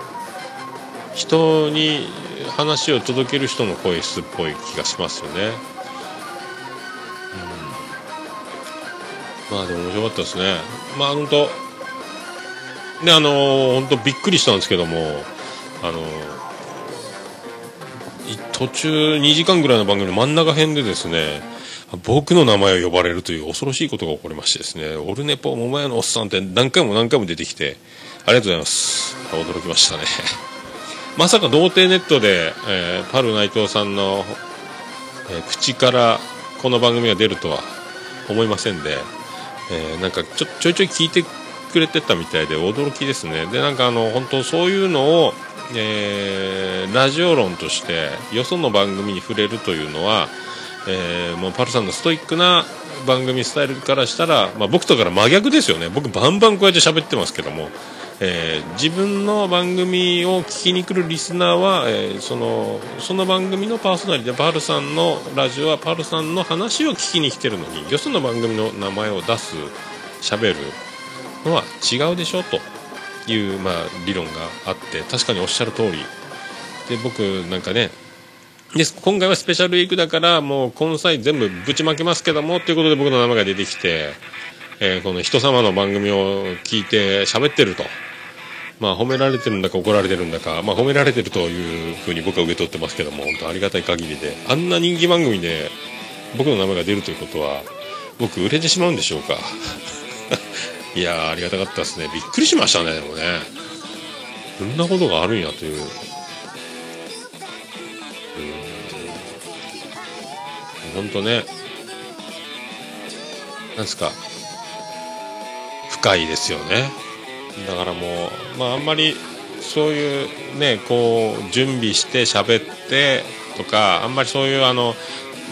人に話を届ける人の声質っぽい気がしますよね、うん、まあでも面白かったですね。まあ本当であの本当びっくりしたんですけどもあの途中2時間ぐらいの番組の真ん中辺でですね僕の名前を呼ばれるという恐ろしいことが起こりましてですねオルネポ桃屋のおっさんって何回も何回も出てきてありがとうございます。驚きましたね。*laughs* まさか童貞ネットで、えーパル内藤さんの、えー口からこの番組が出るとは思いませんで、えーなんかちょちょいちょい聞いてくれてたみたいで驚きですね。でなんかあの本当そういうのを、えーラジオ論としてよその番組に触れるというのは、えーもうパルさんのストイックな番組スタイルからしたら、まあ、僕とから真逆ですよね。僕バンバンこうやって喋ってますけども、えー自分の番組を聞きに来るリスナーは、えーそのその番組のパーソナリティパールさんのラジオはパルさんの話を聞きに来てるのによその番組の名前を出す喋る。のは違うでしょという、まあ、理論があって確かにおっしゃる通りで僕なんかねで今回はスペシャルウィークだからもう今際全部ぶちまけますけどもということで僕の名前が出てきて、えーこの人様の番組を聞いて喋ってると。まあ褒められてるんだか怒られてるんだか、まあ褒められてるというふうに僕は受け取ってますけども、本当ありがたい限りで、あんな人気番組で僕の名前が出るということは、僕売れてしまうんでしょうか？いやーありがたかったですね。びっくりしましたね、でもね。こんなことがあるんやという。本当ね、なんですか、深いですよね。だからもう、まああんまりそういうねこう準備して喋ってとかあんまりそういうあの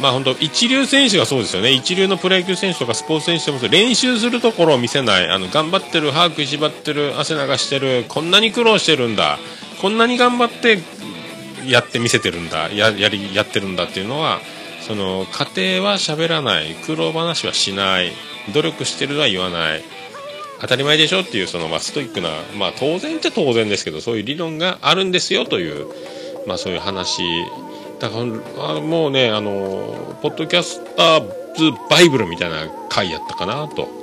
まあ本当一流選手がそうですよね。一流のプロ野球選手とかスポーツ選手でもそう練習するところを見せない。あの頑張ってる歯食いしばってる汗流してるこんなに苦労してるんだ。こんなに頑張ってやって見せてるんだ。ややりやってるんだっていうのはその家庭は喋らない。苦労話はしない。努力してるとは言わない。当たり前でしょっていうその、まあ、ストイックな、まあ、当然っちゃ当然ですけどそういう理論があるんですよという、まあ、そういう話だからあもうねあのポッドキャスターズバイブルみたいな回やったかなと。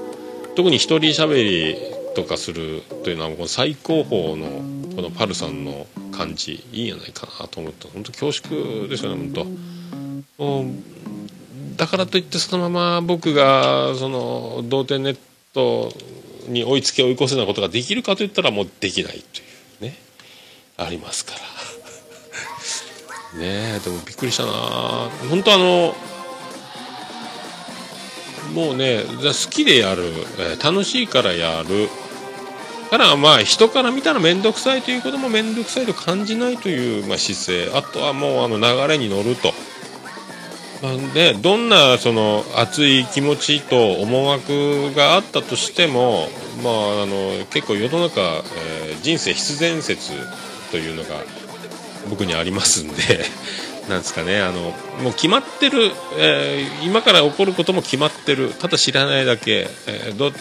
特に一人喋りとかするというのはこの最高峰のこのパルさんの感じいいんじゃないかなと思って本当恐縮ですよね本当。もうだからといってそのまま僕がその同点ネットに追いつけ追い越せなことができるかといったらもうできないというね。ありますから。ねえでもびっくりしたな。本当あのもうね好きでやる、え楽しいからやる。からまあ人から見たら面倒くさいということも面倒くさいと感じないという、まあ、姿勢。あとはもうあの流れに乗ると。でどんなその熱い気持ちと思惑があったとしても、まあ、あの結構世の中、えー人生必然説というのが僕にありますんで *laughs* なんですかね。あのもう決まってる、えー今から起こることも決まってる。ただ知らないだけ、えーど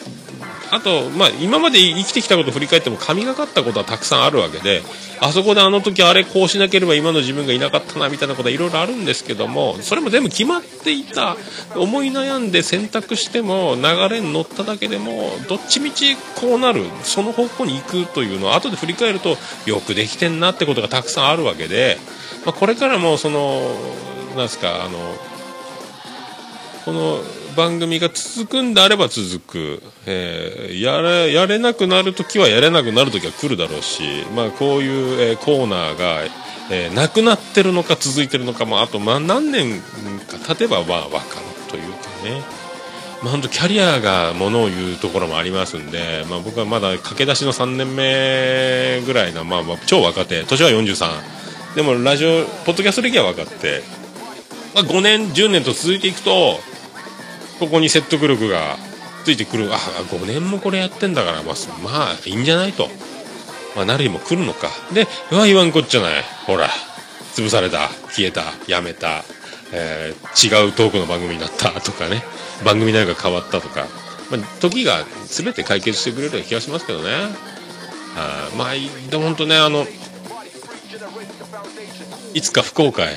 あと、まあ、今まで生きてきたことを振り返っても神がかったことはたくさんあるわけであそこであの時あれこうしなければ今の自分がいなかったなみたいなことはいろいろあるんですけどもそれも全部決まっていた思い悩んで選択しても流れに乗っただけでもどっちみちこうなるその方向に行くというのは後で振り返るとよくできてんなってことがたくさんあるわけで、まあ、これからもそのなんですかあのこの番組が続くんであれば続く、えーやれやれなくなるときはやれなくなるときは来るだろうし、まあ、こういう、えーコーナーが、えーなくなってるのか続いてるのか、まあ、と、まあ、何年か経てばまあ分かるというかね。まあ、本当キャリアがものを言うところもありますんで、まあ、僕はまだ駆け出しの3年目ぐらいな、まあ、まあ超若手。年は43でもラジオポッドキャスト歴は分かって、まあ、5年10年と続いていくとここに説得力がついてくる。あ5年もこれやってんだから、まあ、まあいいんじゃないと、まあ、なる日も来るのか。でうわ言わんこっちゃない。ほら潰された消えたやめた、えー違うトークの番組になったとかね。番組内容が変わったとか、まあ、時が全て解決してくれるような気がしますけどね。あまあでも本当ねあのいつか福岡へ、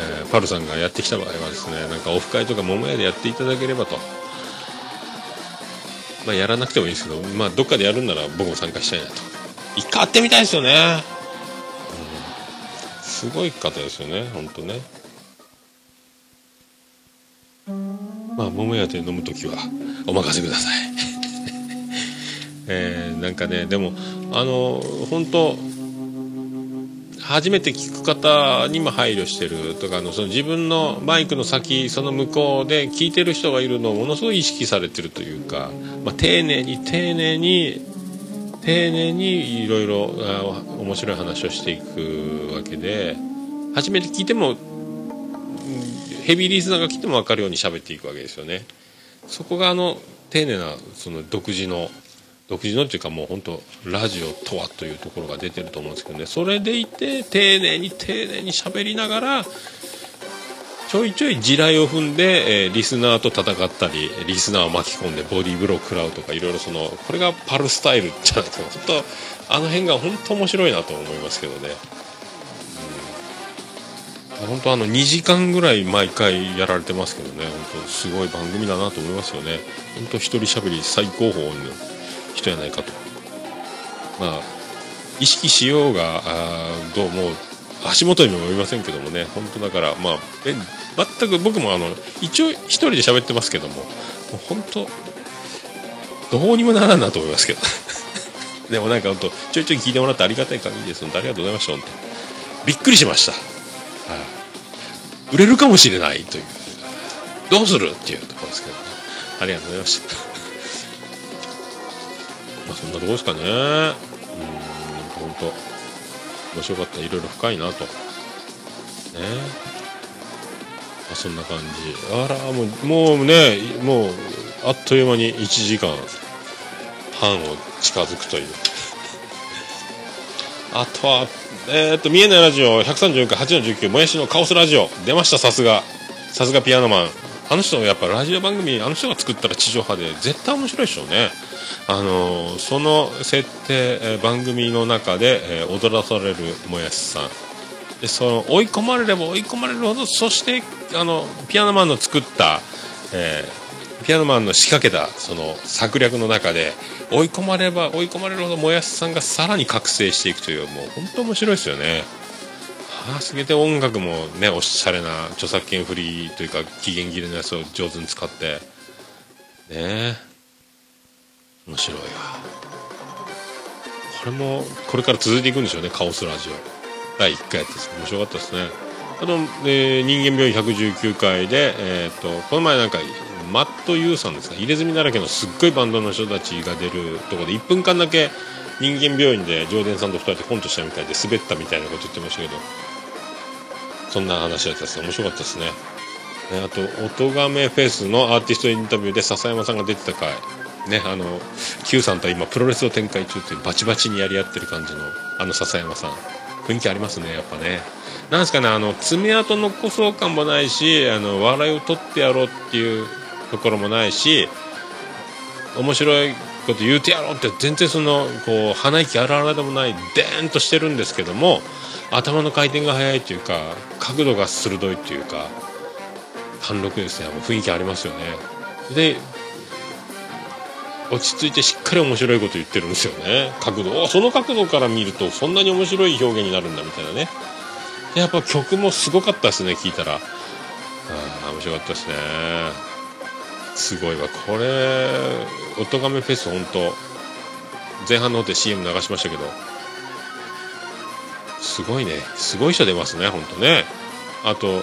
えーパルさんがやってきた場合はですねなんかオフ会とか桃屋でやっていただければと。まあやらなくてもいいですけどまあどっかでやるんなら僕も参加したいなと。一回会ってみたいですよね、うん、すごい方ですよね本当ね。まあ桃屋で飲む時はお任せください。*laughs* えーなんかねでもあの本当初めて聞く方にも配慮してるとかあのその自分のマイクの先その向こうで聞いてる人がいるのをものすごい意識されてるというか、まあ、丁寧に丁寧に丁寧にいろいろ面白い話をしていくわけで初めて聞いてもヘビーリスナーが来ても分かるように喋っていくわけですよね。そこがあの丁寧なその独自の独自のっていうかもう本当ラジオとはというところが出てると思うんですけどね。それでいて丁寧に丁寧に喋りながらちょいちょい地雷を踏んで、えーリスナーと戦ったりリスナーを巻き込んでボディーブロー食らうとかいろいろそのこれがパルスタイルじゃないですか本当あの辺が本当面白いなと思いますけどね、うん、本当あの2時間ぐらい毎回やられてますけどね。本当すごい番組だなと思いますよね。本当一人喋り最高峰人やないかと。まあ意識しようがあどうも足元にもよりませんけどもね。本当だからまあえ全く僕もあの一応一人で喋ってますけどももう本当どうにもならんなと思いますけど。*laughs* でもなんか本当ちょいちょい聞いてもらってありがたい限りです。のでありがとうございました本当。びっくりしました、はい、売れるかもしれないという。どうするっていうところですけどね。ありがとうございました。まあそんなとこですかね。うん本当面白かった。いろいろ深いなと。ね。あそんな感じ。あらもうもうねもうあっという間に1時間半を近づくという。*laughs* あとはえー、っと見えないラジオ134回8の19もやしのカオスラジオ。出ましたさすが。さすがピアノマン。あの人やっぱラジオ番組あの人が作ったら地上波で絶対面白いでしょうねあのその設定、え番組の中で、え踊らされるもやしさんでその追い込まれれば追い込まれるほどそしてあのピアノマンの作った、えーピアノマンの仕掛けたその策略の中で追い込まれれば追い込まれるほどもやしさんがさらに覚醒していくというもう本当面白いですよね。あ、すげて音楽もねおしゃれな著作権フリーというか期限切れのやつを上手に使って。ね。面白いわ。これもこれから続いていくんでしょうねカオスラジオ。第1回やって面白かったですね。あと、えー人間病院119回で、えー、とこの前なんかマット・ユーさんですか？入れ墨だらけのすっごいバンドの人たちが出るとこで1分間だけ人間病院で上田さんと2人でコントしたみたいで滑ったみたいなこと言ってましたけどそんな話だったです面白かったですね。ねあと「おとがめフェス」のアーティストインタビューで笹山さんが出てた回。ねあの Q さんと今プロレスを展開中っていうバチバチにやり合ってる感じのあの笹山さん。雰囲気ありますねやっぱね。なんですかねあの爪痕残そう感もないしあの笑いを取ってやろうっていうところもないし面白いこと言うてやろうって全然そのこう鼻息あらあらでもないデーンとしてるんですけども頭の回転が速いというか角度が鋭いというか貫禄ですね。雰囲気ありますよね。で落ち着いてしっかり面白いこと言ってるんですよね。角度。その角度から見るとそんなに面白い表現になるんだみたいなね。やっぱ曲もすごかったですね聞いたら。あ面白かったですね。すごいわ。これ「おとがめフェス」本当前半の方で CM 流しましたけど。すごいね。すごい人出ますね本当ね。あと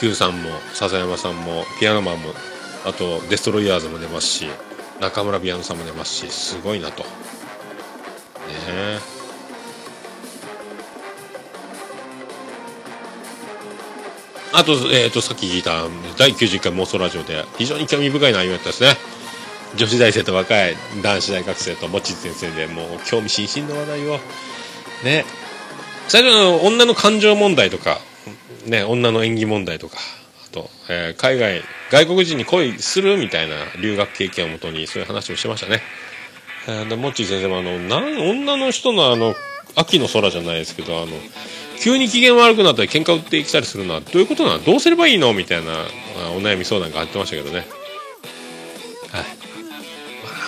Q さんも笹山さんもピアノマンもあとデストロイヤーズも出ますし中村ピアノさんも出ますしすごいなと。ねえ。あと,、えー、とさっき聞いた第91回妄想ラジオで非常に興味深い内容だったですね。女子大生と若い男子大学生と望月先生でもう興味津々の話題を。ね。最初の女の感情問題とか、ね、女の演技問題とかあと、えー海外外国人に恋するみたいな留学経験をもとにそういう話をしてましたね。えーでモッチー先生もあのなん女の人のあの秋の空じゃないですけどあの急に機嫌悪くなったり喧嘩売ってきたりするのはどういうことなの？どうすればいいの？みたいなお悩み相談があってましたけどね。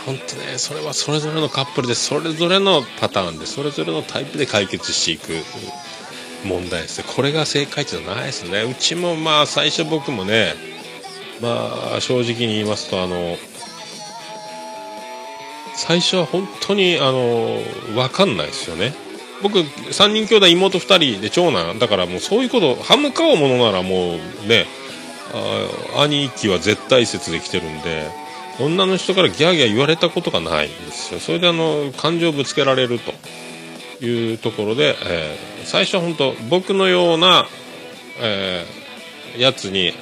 本当ねそれはそれぞれのカップルでそれぞれのパターンでそれぞれのタイプで解決していく問題ですね。これが正解ってないですね。うちもまあ最初僕もねまあ正直に言いますとあの最初は本当にあの分かんないですよね。僕3人兄弟妹2人で長男だからもうそういうこと歯向かうものならもうねあ兄貴は絶対説できてるんで。女の人からギャーギャー言われたことがないんですよ。それであの感情をぶつけられるというところで、えー最初は本当僕のような、えーやつに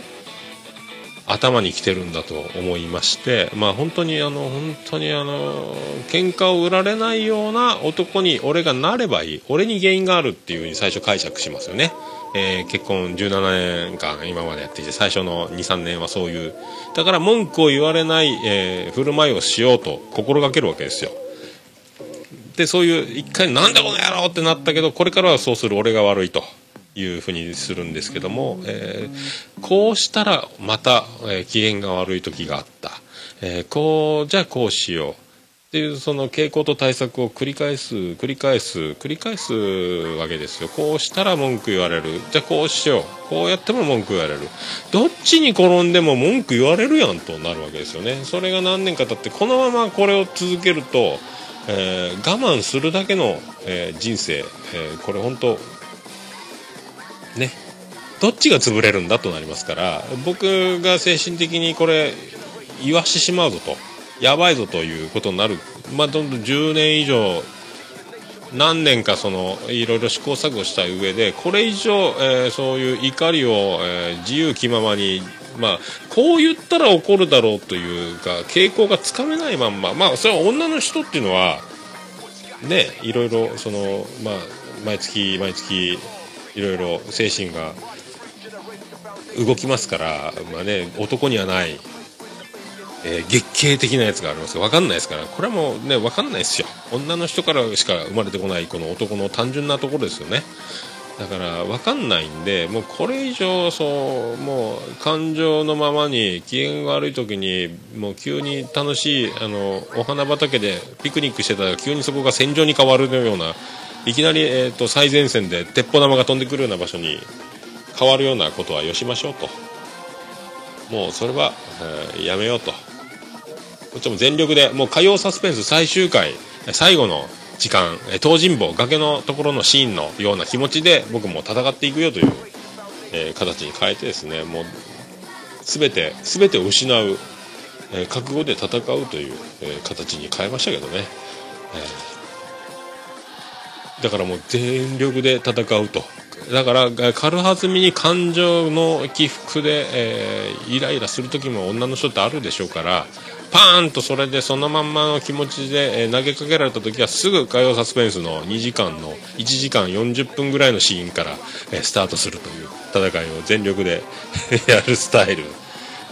頭に来てるんだと思いましてまあ本当にあの本当にあの喧嘩を売られないような男に俺がなればいい。俺に原因があるっていうふうに最初解釈しますよね、えー結婚17年間今までやっていて最初の23年はそういうだから文句を言われない、えー振る舞いをしようと心がけるわけですよ。でそういう一回なんだこの野郎ってなったけどこれからはそうする俺が悪いというふうにするんですけども、えーこうしたらまた、え機嫌が悪い時があった、えこうじゃあこうしよう。っていうその傾向と対策を繰り返す繰り返す繰り返すわけですよ。こうしたら文句言われる。じゃあこうしよう。こうやっても文句言われる。どっちに転んでも文句言われるやんとなるわけですよね。それが何年か経ってこのままこれを続けると、えー我慢するだけの、えー人生、えーこれ本当ね。どっちが潰れるんだとなりますから僕が精神的にこれ言わしてしまうぞと。やばいぞということになる、まあ、どんどん10年以上何年かそのいろいろ試行錯誤した上でこれ以上、えーそういう怒りを、えー自由気ままにまあこう言ったら怒るだろうというか傾向がつかめないまんま。まあそれは女の人っていうのはねいろいろそのまあ毎月毎月いろいろ精神が動きますからまあね男にはない。えー月経的なやつがあります分かんないですから。これはもうね分かんないですよ。女の人からしか生まれてこないこの男の単純なところですよね。だから分かんないんでもうこれ以上そうもう感情のままに機嫌が悪い時にもう急に楽しいあのお花畑でピクニックしてたら急にそこが戦場に変わるようないきなり、えー、と最前線で鉄砲玉が飛んでくるような場所に変わるようなことはよしましょうと。もうそれは、えーやめようと。こっちも全力でもう火曜サスペンス最終回最後の時間東尋坊崖のところのシーンのような気持ちで僕も戦っていくよという、えー形に変えてですねもう全て全てを失う、えー覚悟で戦うという、えー形に変えましたけどね、えーだからもう全力で戦うと。だから軽はずみに感情の起伏で、えーイライラする時も女の人ってあるでしょうからパーンとそれでそのまんまの気持ちで、え投げかけられた時はすぐ火曜サスペンスの2時間の1時間40分ぐらいのシーンから、えスタートするという戦いを全力で *laughs* やるスタイル、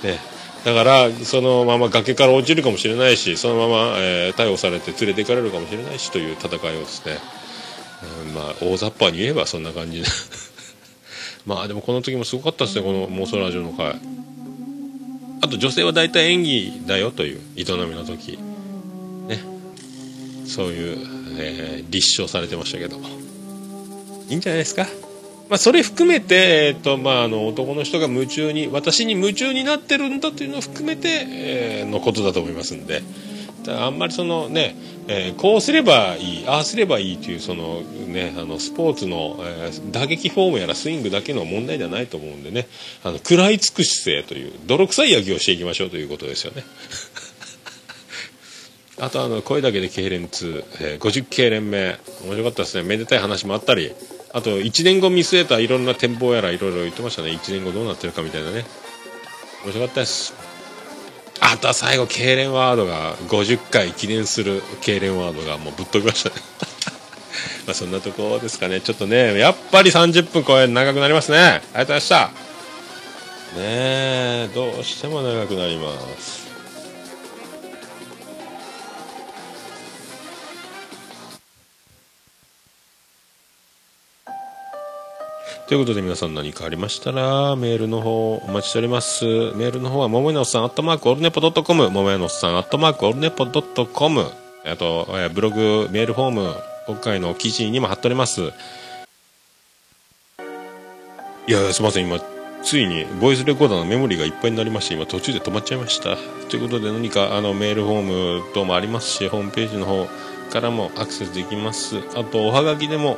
ね、だからそのまま崖から落ちるかもしれないしそのまま、え逮捕されて連れて行かれるかもしれないしという戦いをですね、うんまあ大雑把に言えばそんな感じ。で *laughs* まあでもこの時もすごかったですねこの妄想ラジオの回。あと女性は大体演技だよという営みの時。ね。そういう、えー立証されてましたけどいいんじゃないですか？まあ、それ含めて、えーとまあ、あの男の人が夢中に私に夢中になってるんだというのを含めて、えーのことだと思いますんであんまりそのね、えーこうすればいいああすればいいというその、ね、あのスポーツの、えー打撃フォームやらスイングだけの問題ではないと思うんでね。あの食らいつく姿勢という泥臭い野球をしていきましょうということですよね。*laughs* あとあの声だけで痙攣2、えー50痙攣目面白かったですね。めでたい話もあったり。あと1年後見据えたいろんな展望やらいろいろ言ってましたね。1年後どうなってるかみたいなね。面白かったです。あとは最後痙攣ワードが50回記念する痙攣ワードがもうぶっ飛びましたね。*laughs* まあそんなとこですかね。ちょっとねやっぱり30分超え長くなりますね。ありがとうございました。ねえどうしても長くなります。ということで皆さん何かありましたらメールの方お待ちしております。メールの方はももやのおっさんアットマークオルネポドットコムももやのおっさんアットマークオルネポドットコム。あと、ブログメールフォーム今回の記事にも貼っております。いやすいません。今ついにボイスレコーダーのメモリーがいっぱいになりまして今途中で止まっちゃいました。ということで何かあのメールフォーム等もありますしホームページの方からもアクセスできます。あとおはがきでも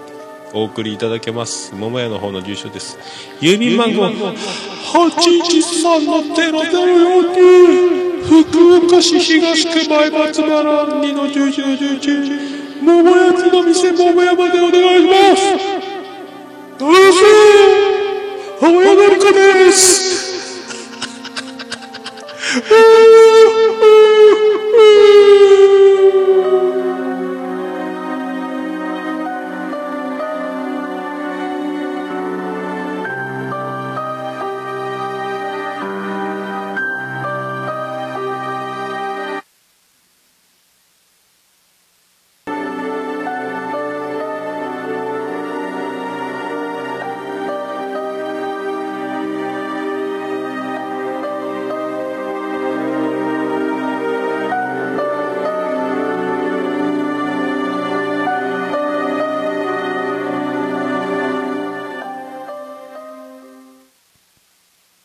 お送りいただけます。桃屋の方の住所です。郵便番号813-004福岡市東区前松原2の1111桃屋の店桃屋までお願いします。どうぞ。青山のりかです。*laughs*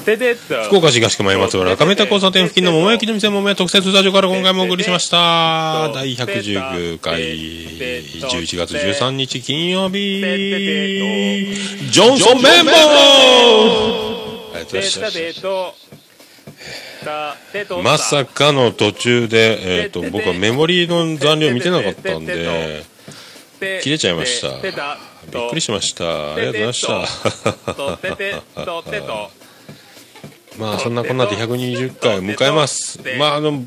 福岡市東区前松原亀田交差点付近の桃焼きの店桃屋特設スタジオから今回もお送りしました。第119回11月13日金曜日。ジョンソン綿棒ありがとうございました。まさかの途中で、えー、と僕はメモリーの残量見てなかったんで切れちゃいました。びっくりしました。ありがとうございましたまあそんなこんなで120回を迎えます。まああの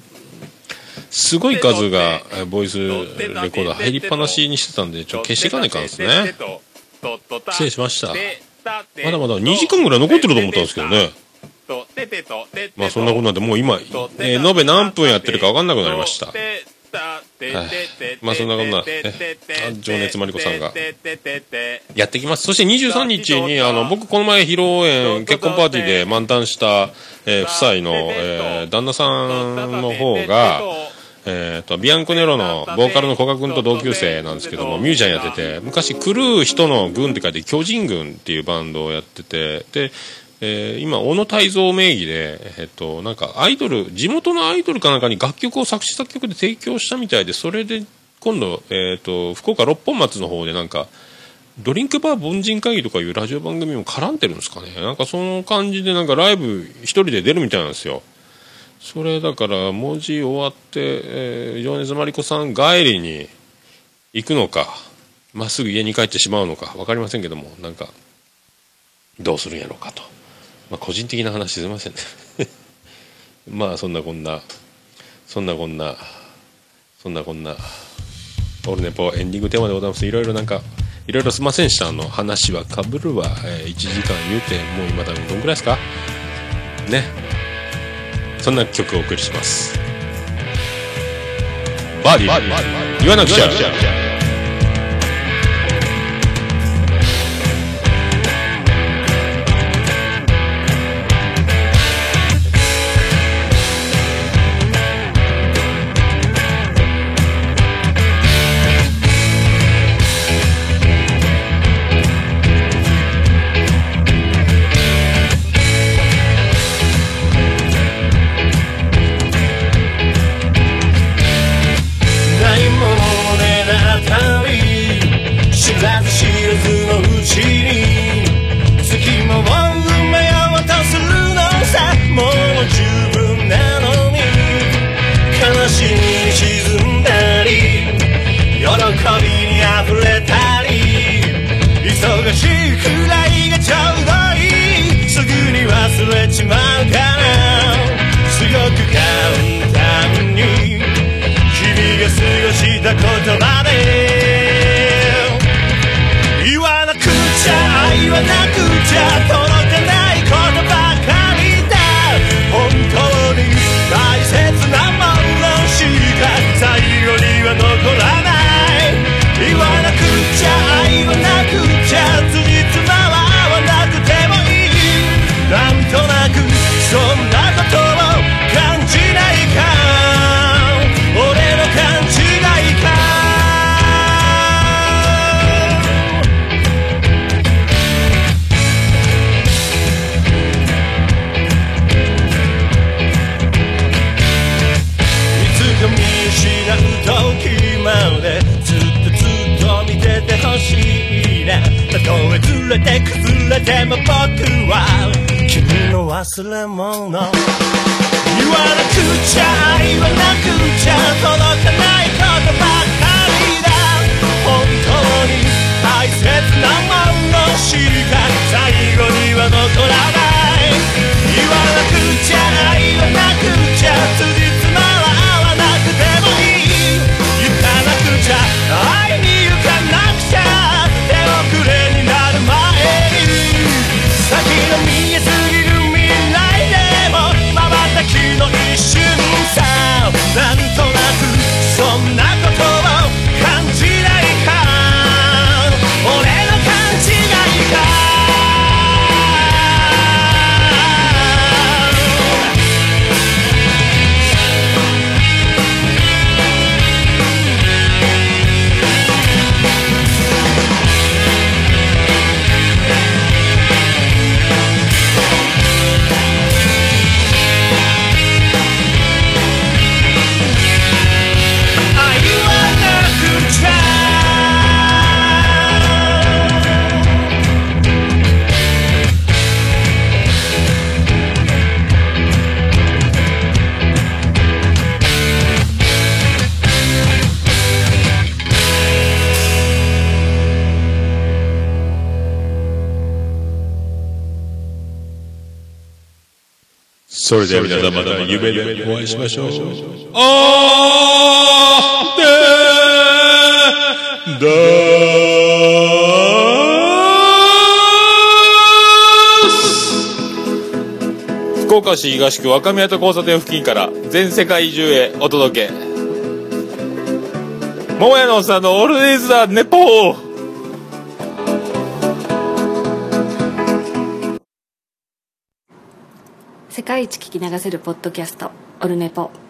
すごい数がえボイスレコーダー入りっぱなしにしてたんでちょっと消していかないかんですね。失礼しました。まだまだ2時間ぐらい残ってると思ったんですけどね。まあそんなことなんでもう今、えー延べ何分やってるか分かんなくなりましたまあそんなこんな、情熱マリコさんがやってきますそして23日にあの僕この前披露宴結婚パーティーで満タンした、えー夫妻の、えー旦那さんの方がえー、とビアンコネロのボーカルの古賀君と同級生なんですけどもミュージシャンやってて昔狂う人の軍って書いて巨人軍っていうバンドをやっててで、えー今小野泰造名義で、えっとなんかアイドル地元のアイドルかなんかに楽曲を作詞作曲で提供したみたいでそれで今度、えー、と福岡六本松の方でなんかドリンクバー凡人会議とかいうラジオ番組も絡んでるんですかね。なんかその感じでなんかライブ一人で出るみたいなんですよ。それだから文字終わって、えー、情熱マリコさん帰りに行くのかまっすぐ家に帰ってしまうのか分かりませんけどもなんかどうするんやろうかと、まあ、個人的な話すいませんね。*laughs* まあそんなこんなそんなこんなそんなこんなオールネポエンディングテーマでございます。いろいろなんかいろいろすいませんでした。あの話はかぶるわ、えー1時間言うてもう今多分どんくらいですか？ね。そんな曲をお送りします。バーディー言わなくちゃびに溢れたり忙しいくらいがちょうどいい。すぐに忘れちまうから強く簡単に君が過ごした言葉れて崩れても僕は君の忘れ物。言わなくちゃ言わなくちゃ届かないことばかりだ。本当に大切なもの。しか最後には残らない。時の一瞬さ。なんとなくそんなそれでは皆さんまた夢でお会いしましょう。あーでーす福岡市東区若宮と交差点付近から全世界中へお届け。桃屋のおっさんのオールディーズ・ザ・ネポー世界一聞き流せるポッドキャストオルネポ。